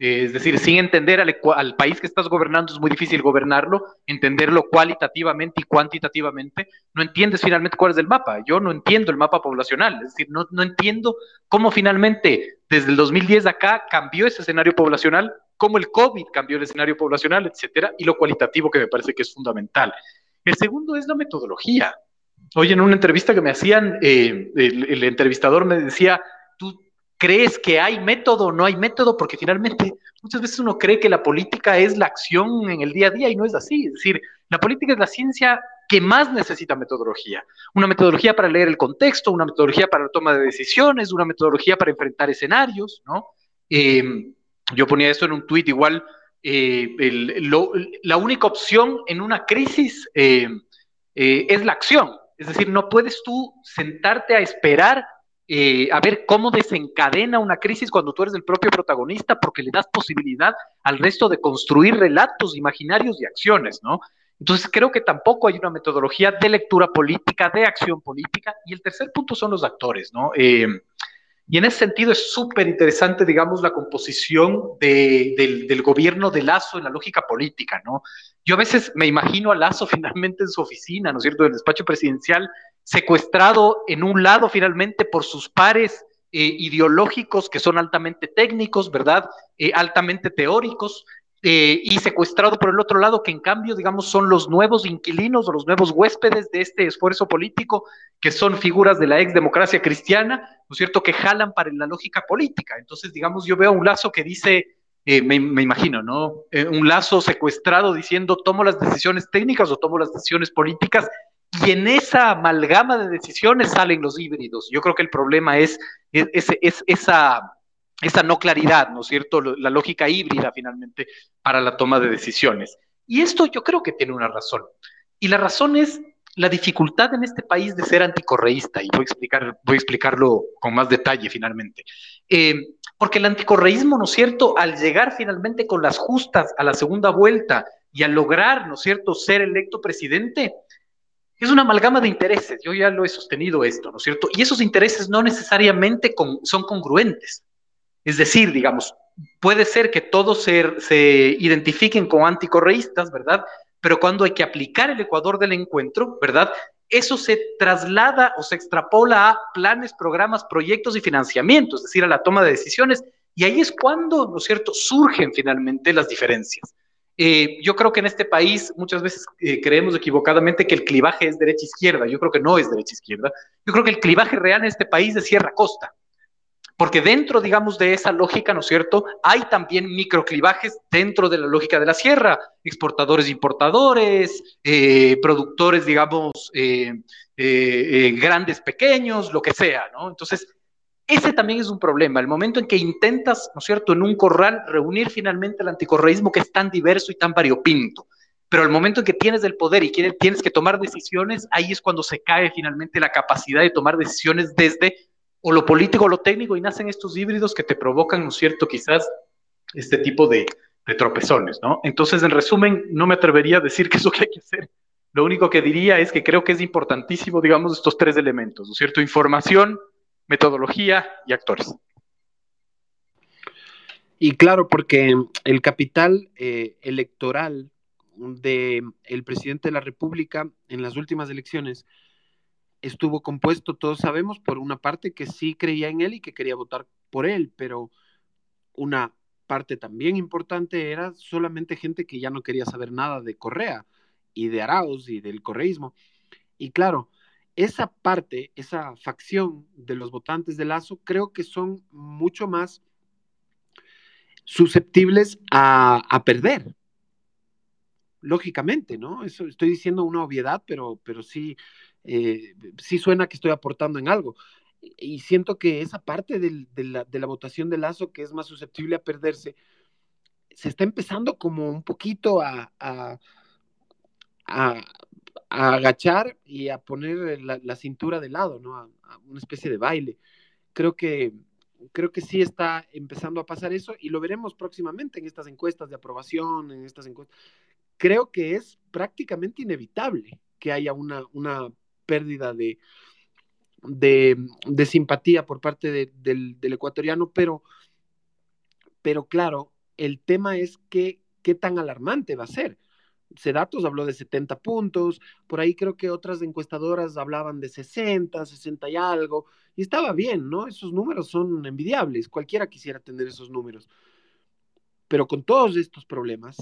S2: es decir, sin entender al, país que estás gobernando es muy difícil gobernarlo, entenderlo cualitativamente y cuantitativamente, no entiendes finalmente cuál es el mapa. Yo no entiendo el mapa poblacional, es decir, no, no entiendo cómo finalmente desde el 2010 acá cambió ese escenario poblacional, cómo el COVID cambió el escenario poblacional, etcétera, y lo cualitativo que me parece que es fundamental. El segundo es la metodología. Hoy en una entrevista que me hacían, eh, el, entrevistador me decía, crees que hay método o no hay método, porque finalmente muchas veces uno cree que la política es la acción en el día a día y no es así. Es decir, la política es la ciencia que más necesita metodología. Una metodología para leer el contexto, una metodología para la toma de decisiones, una metodología para enfrentar escenarios, ¿no? Em, yo ponía esto en un tuit igual. Eh, la única opción en una crisis em, eh, es la acción. Es decir, no puedes tú sentarte a esperar eh, a ver cómo desencadena una crisis cuando tú eres el propio protagonista, porque le das posibilidad al resto de construir relatos imaginarios y acciones, ¿no? Entonces creo que tampoco hay una metodología de lectura política, de acción política, y el tercer punto son los actores, ¿no? Eh, y en ese sentido es súper interesante, digamos, la composición del, gobierno de Lazo en la lógica política, ¿no? Yo a veces me imagino a Lazo [laughs] finalmente en su oficina, ¿no es cierto?, en el despacho presidencial, secuestrado en un lado finalmente por sus pares eh, ideológicos que son altamente técnicos, ¿verdad? Eh, altamente teóricos, eh, y secuestrado por el otro lado, que en cambio, digamos, son los nuevos inquilinos o los nuevos huéspedes de este esfuerzo político, que son figuras de la ex democracia cristiana, ¿no es cierto?, que jalan para la lógica política. Entonces, digamos, yo veo un lazo que dice, eh, me, imagino, ¿no? Eh, un lazo secuestrado diciendo, tomo las decisiones técnicas o tomo las decisiones políticas, y en esa amalgama de decisiones salen los híbridos. Yo creo que el problema es, es esa esa no claridad, ¿no es cierto? La lógica híbrida finalmente para la toma de decisiones. Y esto yo creo que tiene una razón. Y la razón es la dificultad en este país de ser anticorreísta, y voy a, explicar, voy a explicarlo con más detalle finalmente. Eh, porque el anticorreísmo, ¿no es cierto?, al llegar finalmente con las justas a la segunda vuelta y al lograr, ¿no es cierto?, ser electo presidente, es una amalgama de intereses. Yo ya lo he sostenido esto, ¿no es cierto? Y esos intereses no necesariamente son congruentes. Es decir, digamos, puede ser que todos se, identifiquen como anticorreístas, ¿verdad? Pero cuando hay que aplicar el Ecuador del encuentro, ¿verdad? Eso se traslada o se extrapola a planes, programas, proyectos y financiamientos, es decir, a la toma de decisiones. Y ahí es cuando, ¿no es cierto?, surgen finalmente las diferencias. Eh, yo creo que en este país muchas veces eh, creemos equivocadamente que el clivaje es derecha-izquierda. Yo creo que no es derecha-izquierda. Yo creo que el clivaje real en este país es sierra-costa. Porque dentro, digamos, de esa lógica, ¿no es cierto? Hay también microclivajes dentro de la lógica de la sierra, exportadores, importadores, eh, productores, digamos, eh, eh, grandes, pequeños, lo que sea, ¿no? Entonces, ese también es un problema. El momento en que intentas, ¿no es cierto?, en un corral reunir finalmente el anticorreísmo que es tan diverso y tan variopinto. Pero el momento en que tienes el poder y tienes que tomar decisiones, ahí es cuando se cae finalmente la capacidad de tomar decisiones desde o lo político o lo técnico y nacen estos híbridos que te provocan, ¿no es cierto?, quizás este tipo de, tropezones, ¿no? Entonces, en resumen, no me atrevería a decir que es lo que hay que hacer. Lo único que diría es que creo que es importantísimo, digamos, estos tres elementos, ¿no es cierto? Información, metodología y actores.
S1: Y claro, porque el capital eh, electoral del el presidente de la República en las últimas elecciones estuvo compuesto, todos sabemos, por una parte que sí creía en él y que quería votar por él, pero una parte también importante era solamente gente que ya no quería saber nada de Correa y de Arauz y del correísmo. Y claro, esa parte, esa facción de los votantes de Lazo, creo que son mucho más susceptibles a, a perder. Lógicamente, ¿no? Eso estoy diciendo una obviedad, pero, pero sí, eh, sí suena que estoy aportando en algo. Y siento que esa parte de, la, votación de Lazo, que es más susceptible a perderse, se está empezando como un poquito a, agachar y a poner la, cintura de lado, ¿no? A, una especie de baile. Creo que, creo que sí está empezando a pasar eso y lo veremos próximamente en estas encuestas de aprobación, en estas encuestas. Creo que es prácticamente inevitable que haya una pérdida de, de, simpatía por parte del, ecuatoriano, pero, pero claro, el tema es que, qué tan alarmante va a ser. Sedatos habló de 70 puntos, por ahí creo que otras encuestadoras hablaban de 60, 60 y algo, y estaba bien, ¿no? Esos números son envidiables, cualquiera quisiera tener esos números. Pero con todos estos problemas,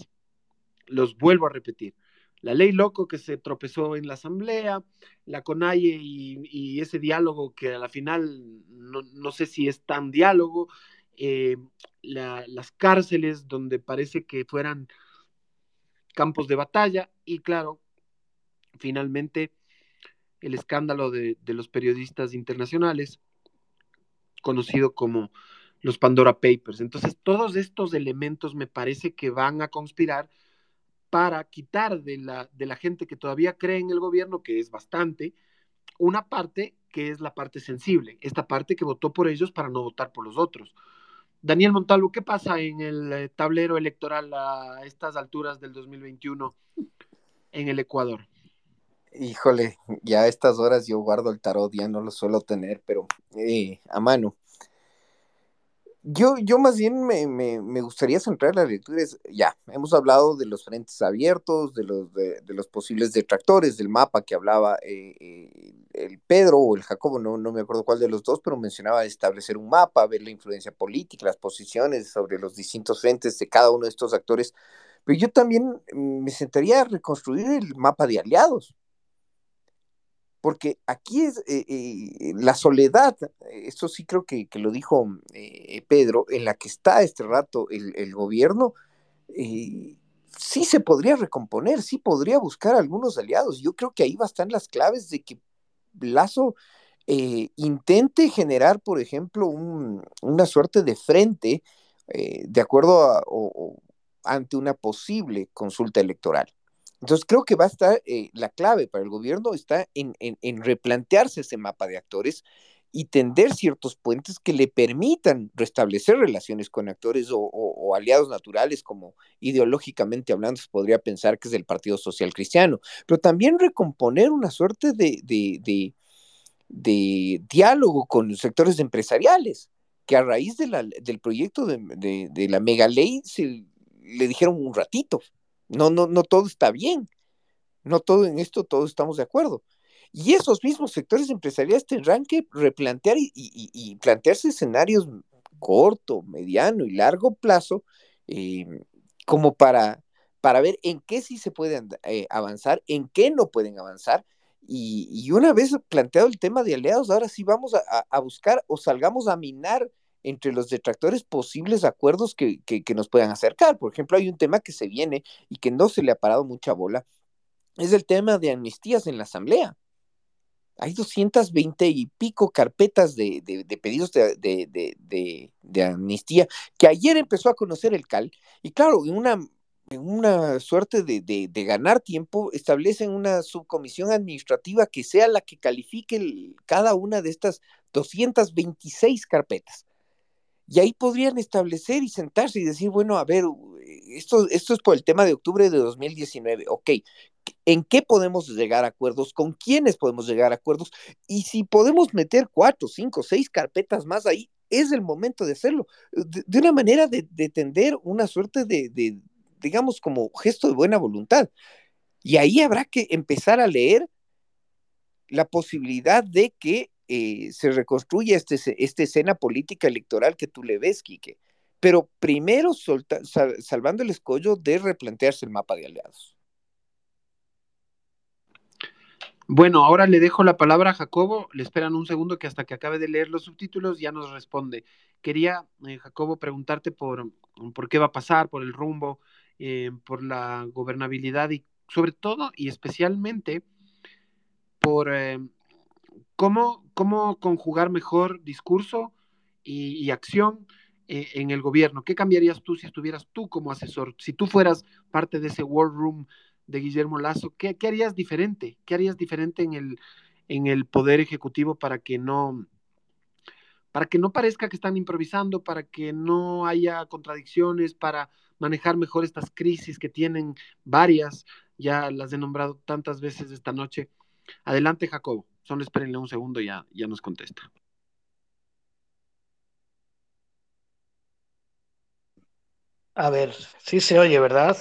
S1: los vuelvo a repetir, la ley loco que se tropezó en la asamblea, la CONAIE y, ese diálogo que a la final no, sé si es tan diálogo, eh, las cárceles donde parece que fueran campos de batalla y claro, finalmente el escándalo de, de los periodistas internacionales, conocido como los Pandora Papers. Entonces, todos estos elementos me parece que van a conspirar para quitar de la, de la gente que todavía cree en el gobierno, que es bastante, una parte que es la parte sensible, esta parte que votó por ellos para no votar por los otros. Daniel Montalvo, ¿qué pasa en el eh, tablero electoral a estas alturas del 2021 en el Ecuador?
S3: Híjole, ya a estas horas yo guardo el tarot, ya no lo suelo tener, pero eh, a mano. Yo, yo más bien me, me, gustaría centrar la lectura. ya, hemos hablado de los frentes abiertos, de los, de, los posibles detractores, del mapa que hablaba eh, eh, el Pedro o el Jacobo, no, no me acuerdo cuál de los dos, pero mencionaba establecer un mapa, ver la influencia política, las posiciones sobre los distintos frentes de cada uno de estos actores. Pero yo también me sentaría a reconstruir el mapa de aliados porque aquí es eh, eh, la soledad, esto sí creo que, lo dijo eh, Pedro, en la que está este rato el, gobierno, sí se podría recomponer, sí podría buscar algunos aliados. Yo creo que ahí van a estar las claves de que Lazo intente generar, por ejemplo, una suerte de frente de acuerdo a, ante una posible consulta electoral. Entonces creo que va a estar, eh, la clave para el gobierno está en, replantearse ese mapa de actores y tender ciertos puentes que le permitan restablecer relaciones con actores o, aliados naturales, como ideológicamente hablando se podría pensar que es el Partido Social Cristiano, pero también recomponer una suerte de, de, diálogo con los sectores empresariales, que a raíz del proyecto de, de la mega ley se le dijeron un ratito, no, no, no todo está bien. No todo en esto, todos estamos de acuerdo. Y esos mismos sectores empresariales tendrán que replantear y, plantearse escenarios corto, mediano y largo plazo, eh, como para, para ver en qué sí se puede eh, avanzar, en qué no pueden avanzar. Y, una vez planteado el tema de aliados, ahora sí vamos a buscar o salgamos a minar entre los detractores posibles acuerdos que, nos puedan acercar. Por ejemplo, hay un tema que se viene y que no se le ha parado mucha bola, es el tema de amnistías en la Asamblea. Hay 220 y pico carpetas de, pedidos de, amnistía que ayer empezó a conocer el CAL. Y claro, en una, en una suerte de, ganar tiempo, establecen una subcomisión administrativa que sea la que califique cada una de estas 226 carpetas. Y ahí podrían establecer y sentarse y decir, bueno, a ver, esto, esto es por el tema de octubre de 2019, ok, ¿en qué podemos llegar a acuerdos? ¿Con quiénes podemos llegar a acuerdos? Y si podemos meter cuatro, cinco, seis carpetas más ahí, es el momento de hacerlo, de, una manera de, tender una suerte de, de, digamos, como gesto de buena voluntad. Y ahí habrá que empezar a leer la posibilidad de que eh, se reconstruye este, esta escena política electoral que tú le ves, Quique. Pero primero salvando el escollo de replantearse el mapa de aliados.
S1: Bueno, ahora le dejo la palabra a Jacobo. Le esperan un segundo que hasta que acabe de leer los subtítulos ya nos responde. Quería, eh, Jacobo, preguntarte por, por qué va a pasar, por el rumbo, eh, por la gobernabilidad y sobre todo y especialmente por ¿Cómo, cómo conjugar mejor discurso y, acción eh, en el gobierno? ¿Qué cambiarías tú si estuvieras tú como asesor? Si tú fueras parte de ese War Room de Guillermo Lazo, ¿qué, harías diferente? ¿Qué harías diferente en el, en el poder ejecutivo para que no para que no parezca que están improvisando, para que no haya contradicciones, para manejar mejor estas crisis que tienen varias, ya las he nombrado tantas veces esta noche. Adelante, Jacobo. Solo espérenle un segundo y ya, ya nos contesta.
S4: A ver, sí se oye, ¿verdad?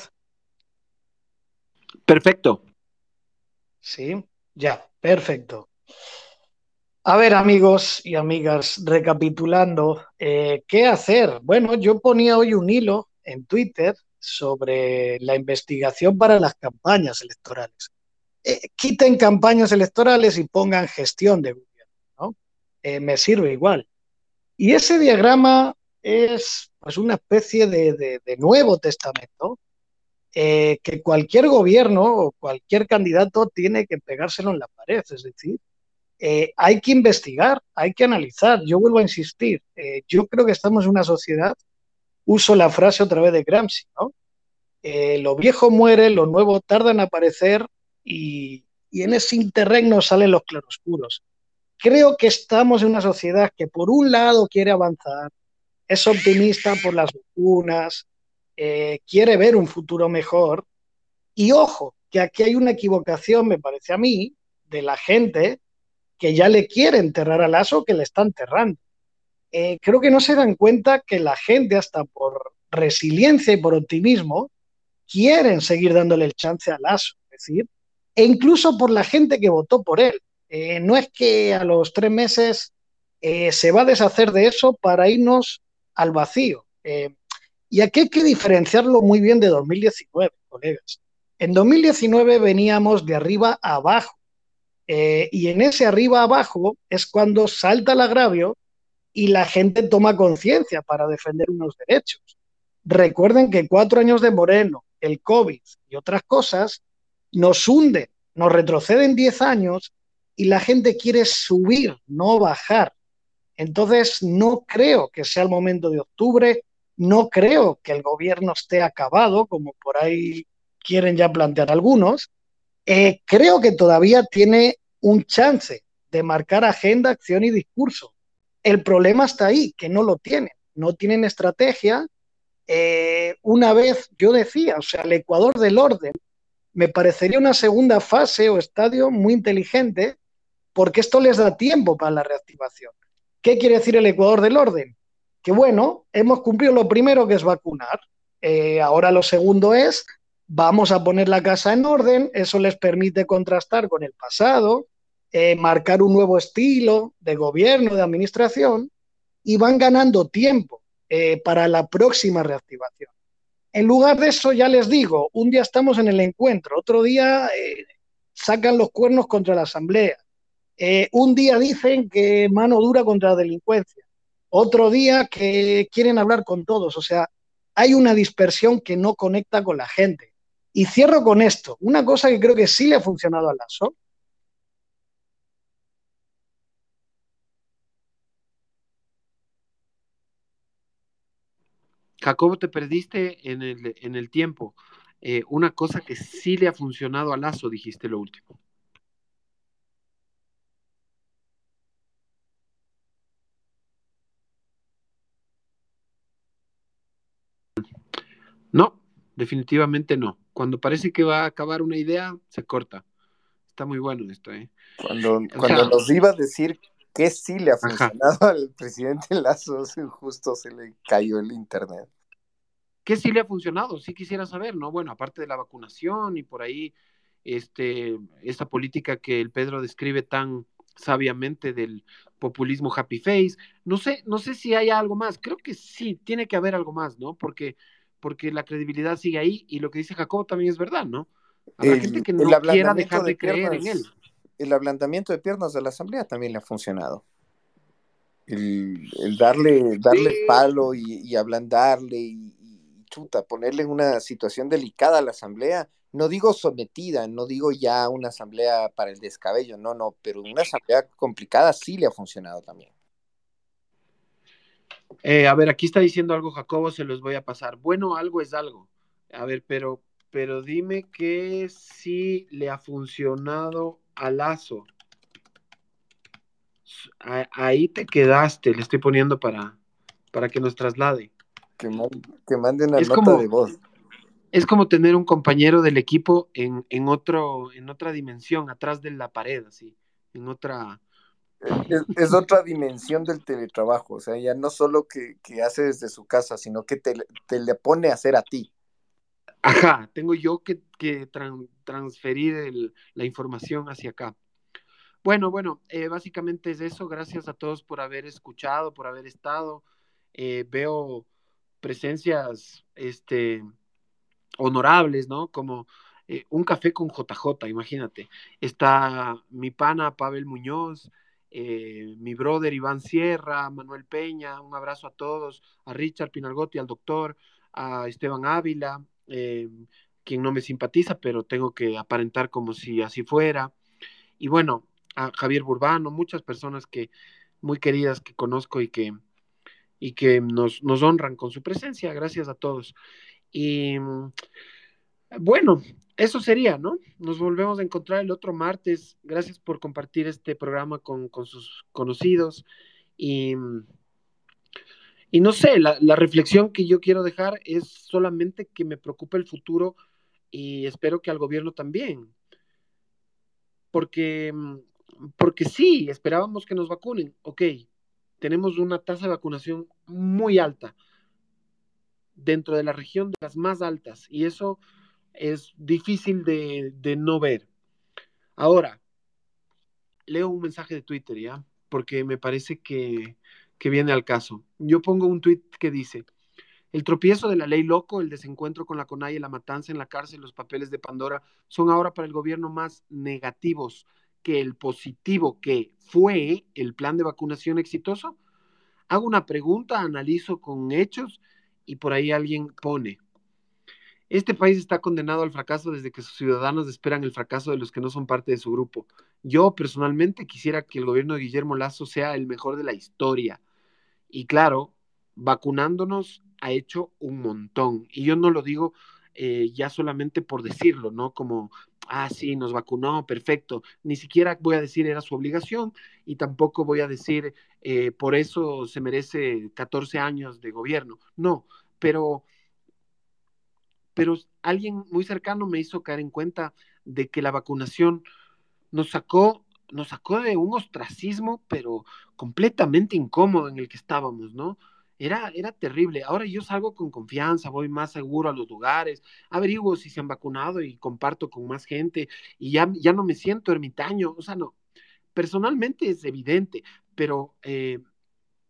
S1: Perfecto.
S4: Sí, ya, perfecto. A ver, amigos y amigas, recapitulando, eh, ¿qué hacer? Bueno, yo ponía hoy un hilo en Twitter sobre la investigación para las campañas electorales. Eh, quiten campañas electorales y pongan gestión de gobierno, ¿no? Eh, me sirve igual. Y ese diagrama es pues una especie de, nuevo testamento eh, que cualquier gobierno o cualquier candidato tiene que pegárselo en la pared, es decir, hay que investigar, hay que analizar. Yo vuelvo a insistir, yo creo que estamos en una sociedad, uso la frase otra vez de Gramsci, ¿no? lo viejo muere, lo nuevo tarda en aparecer y, en ese interregno salen los claroscuros. Creo que estamos en una sociedad que por un lado quiere avanzar, es optimista por las vacunas, eh, quiere ver un futuro mejor. Y ojo, que aquí hay una equivocación, me parece a mí, de la gente que ya le quiere enterrar al aso que le está enterrando. eh, creo que no se dan cuenta que la gente, hasta por resiliencia y por optimismo, quieren seguir dándole el chance a Lasso, es decir, e incluso por la gente que votó por él. Eh, no es que a los tres meses eh, se va a deshacer de eso para irnos al vacío. y aquí hay que diferenciarlo muy bien de 2019, colegas. En 2019 veníamos de arriba a abajo. y en ese arriba a abajo es cuando salta el agravio y la gente toma conciencia para defender unos derechos. Recuerden que cuatro años de Moreno, el COVID y otras cosas nos hunden, nos retroceden diez años y la gente quiere subir, no bajar. Entonces, no creo que sea el momento de octubre, no creo que el gobierno esté acabado, como por ahí quieren ya plantear algunos. Eh, creo que todavía tiene un chance de marcar agenda, acción y discurso. El problema está ahí, que no lo tienen, no tienen estrategia. Eh, una vez yo decía, o sea, el Ecuador del orden me parecería una segunda fase o estadio muy inteligente porque esto les da tiempo para la reactivación. ¿Qué quiere decir el Ecuador del orden? Que bueno, hemos cumplido lo primero que es vacunar. Eh, ahora lo segundo es, vamos a poner la casa en orden, eso les permite contrastar con el pasado, eh, marcar un nuevo estilo de gobierno, de administración, y van ganando tiempo eh, para la próxima reactivación. En lugar de eso, ya les digo, un día estamos en el encuentro, otro día eh, sacan los cuernos contra la Asamblea, un día dicen que mano dura contra la delincuencia, otro día que quieren hablar con todos, o sea, hay una dispersión que no conecta con la gente. Y cierro con esto, una cosa que creo que sí le ha funcionado a Lasso,
S1: Jacobo, te perdiste en el, en el tiempo. Eh, una cosa que sí le ha funcionado a Lazo, dijiste lo último. No, definitivamente no. Cuando parece que va a acabar una idea, se corta. Está muy bueno esto, ¿eh?
S3: Cuando, cuando nos iba a decir que sí le ha funcionado [laughs] al presidente Lazo, justo se le cayó el internet.
S1: ¿Qué sí le ha funcionado? Sí quisiera saber, ¿no? Bueno, aparte de la vacunación y por ahí, este, esta política que el Pedro describe tan sabiamente del populismo happy face, no sé, no sé si hay algo más, creo que sí, tiene que haber algo más, ¿no? Porque, porque la credibilidad sigue ahí y lo que dice Jacobo también es verdad, ¿no? Habrá gente que no quiera dejar de, creer en él
S3: el ablandamiento de piernas de la Asamblea también le ha funcionado. El, darle, darle palo y, ablandarle y, chuta, ponerle una situación delicada a la Asamblea, no digo sometida, no digo ya una Asamblea para el descabello, no, no, pero una Asamblea complicada sí le ha funcionado también.
S1: Eh, a ver, aquí está diciendo algo Jacobo, se los voy a pasar. Bueno, algo es algo. A ver, pero, pero dime que sí le ha funcionado a Lazo. Ahí te quedaste, le estoy poniendo para, para que nos traslade.
S3: Que, mande una nota de voz.
S1: Es como tener un compañero del equipo en, otro, en otra dimensión, atrás de la pared, así, en otra...
S3: Es, otra dimensión del teletrabajo, o sea, ya no solo que, hace desde su casa, sino que te, le pone a hacer a ti.
S1: Ajá, tengo yo que, transferir la información hacia acá. Bueno, bueno, eh, básicamente es eso. Gracias a todos por haber escuchado, por haber estado. Eh, veo presencias este, honorables, ¿no? Como eh, un café con JJ, imagínate. Está mi pana Pavel Muñoz, mi brother Iván Sierra, Manuel Peña, un abrazo a todos, a Richard Pinalgotti, al doctor, a Esteban Ávila, eh, quien no me simpatiza, pero tengo que aparentar como si así fuera. Y bueno, a Javier Burbano, muchas personas que muy queridas que conozco y que, y que nos, nos honran con su presencia. Gracias a todos. Y bueno, eso sería, ¿no? Nos volvemos a encontrar el otro martes. Gracias por compartir este programa con, con sus conocidos. Y y no sé, la, reflexión que yo quiero dejar es solamente que me preocupa el futuro y espero que al gobierno también. Porque, mm, porque sí, esperábamos que nos vacunen, ok, tenemos una tasa de vacunación muy alta, dentro de la región de las más altas, y eso es difícil de, no ver. Ahora, leo un mensaje de Twitter, ¿ya? Porque me parece que, que viene al caso. Yo pongo un tweet que dice, el tropiezo de la ley loco, el desencuentro con la CONAI, la matanza en la cárcel, los papeles de Pandora, son ahora para el gobierno más negativos que el positivo que fue el plan de vacunación exitoso. Hago una pregunta, analizo con hechos y por ahí alguien pone. Este país está condenado al fracaso desde que sus ciudadanos esperan el fracaso de los que no son parte de su grupo. Yo personalmente quisiera que el gobierno de Guillermo Lazo sea el mejor de la historia. Y claro, vacunándonos ha hecho un montón. Y yo no lo digo eh, ya solamente por decirlo, ¿no? Como, ah, sí, nos vacunó, perfecto. Ni siquiera voy a decir era su obligación y tampoco voy a decir eh, por eso se merece 14 años de gobierno. No, pero, pero alguien muy cercano me hizo caer en cuenta de que la vacunación nos sacó nos sacó de un ostracismo, pero completamente incómodo en el que estábamos, ¿no? Era, era terrible. Ahora yo salgo con confianza, voy más seguro a los lugares, averiguo si se han vacunado y comparto con más gente y ya, ya no me siento ermitaño. O sea, no, personalmente es evidente, pero eh,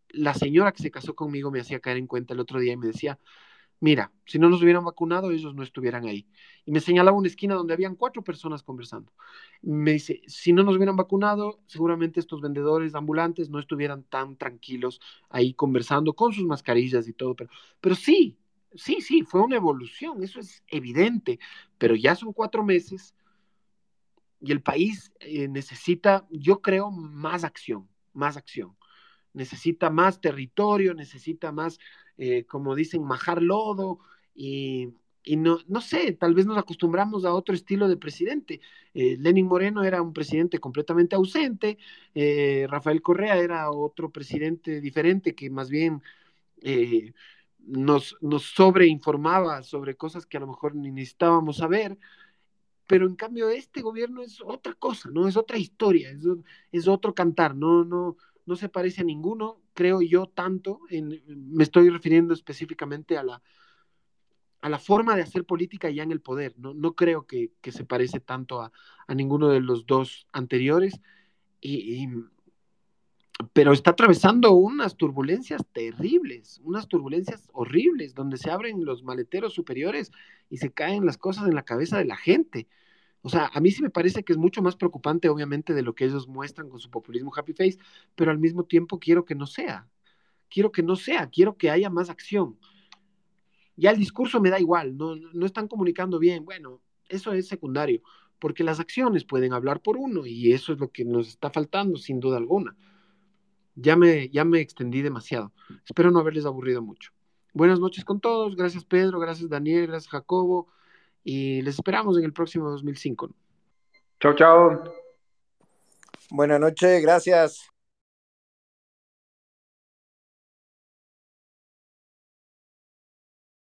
S1: la señora que se casó conmigo me hacía caer en cuenta el otro día y me decía, mira, si no nos hubieran vacunado, ellos no estuvieran ahí. Y me señalaba una esquina donde habían cuatro personas conversando. Me dice, si no nos hubieran vacunado, seguramente estos vendedores ambulantes no estuvieran tan tranquilos ahí conversando con sus mascarillas y todo. Pero, pero sí, sí, sí, fue una evolución, eso es evidente, pero ya son cuatro meses y el país eh, necesita, yo creo, más acción, más acción. Necesita más territorio, necesita más eh, como dicen, majar lodo y, no, no sé, tal vez nos acostumbramos a otro estilo de presidente. Eh, Lenin Moreno era un presidente completamente ausente, eh, Rafael Correa era otro presidente diferente que más bien nos, nos sobreinformaba sobre cosas que a lo mejor ni necesitábamos saber pero en cambio este gobierno es otra cosa, ¿no? Es otra historia, es, es otro cantar, no, no, no se parece a ninguno, creo yo, tanto, en, me estoy refiriendo específicamente a la, a la forma de hacer política ya en el poder, no, no creo que, se parece tanto a, ninguno de los dos anteriores, y, pero está atravesando unas turbulencias terribles, unas turbulencias horribles, donde se abren los maleteros superiores y se caen las cosas en la cabeza de la gente. O sea, a mí sí me parece que es mucho más preocupante, obviamente, de lo que ellos muestran con su populismo happy face, pero al mismo tiempo quiero que no sea. Quiero que no sea, quiero que haya más acción. Ya el discurso me da igual, no, no están comunicando bien. Bueno, eso es secundario, porque las acciones pueden hablar por uno y eso es lo que nos está faltando, sin duda alguna. Ya me, ya me extendí demasiado. Espero no haberles aburrido mucho. Buenas noches con todos. Gracias Pedro, gracias Daniel, gracias Jacobo y les esperamos en el próximo 2005.
S2: Chao, chao.
S3: Buenas noches, gracias.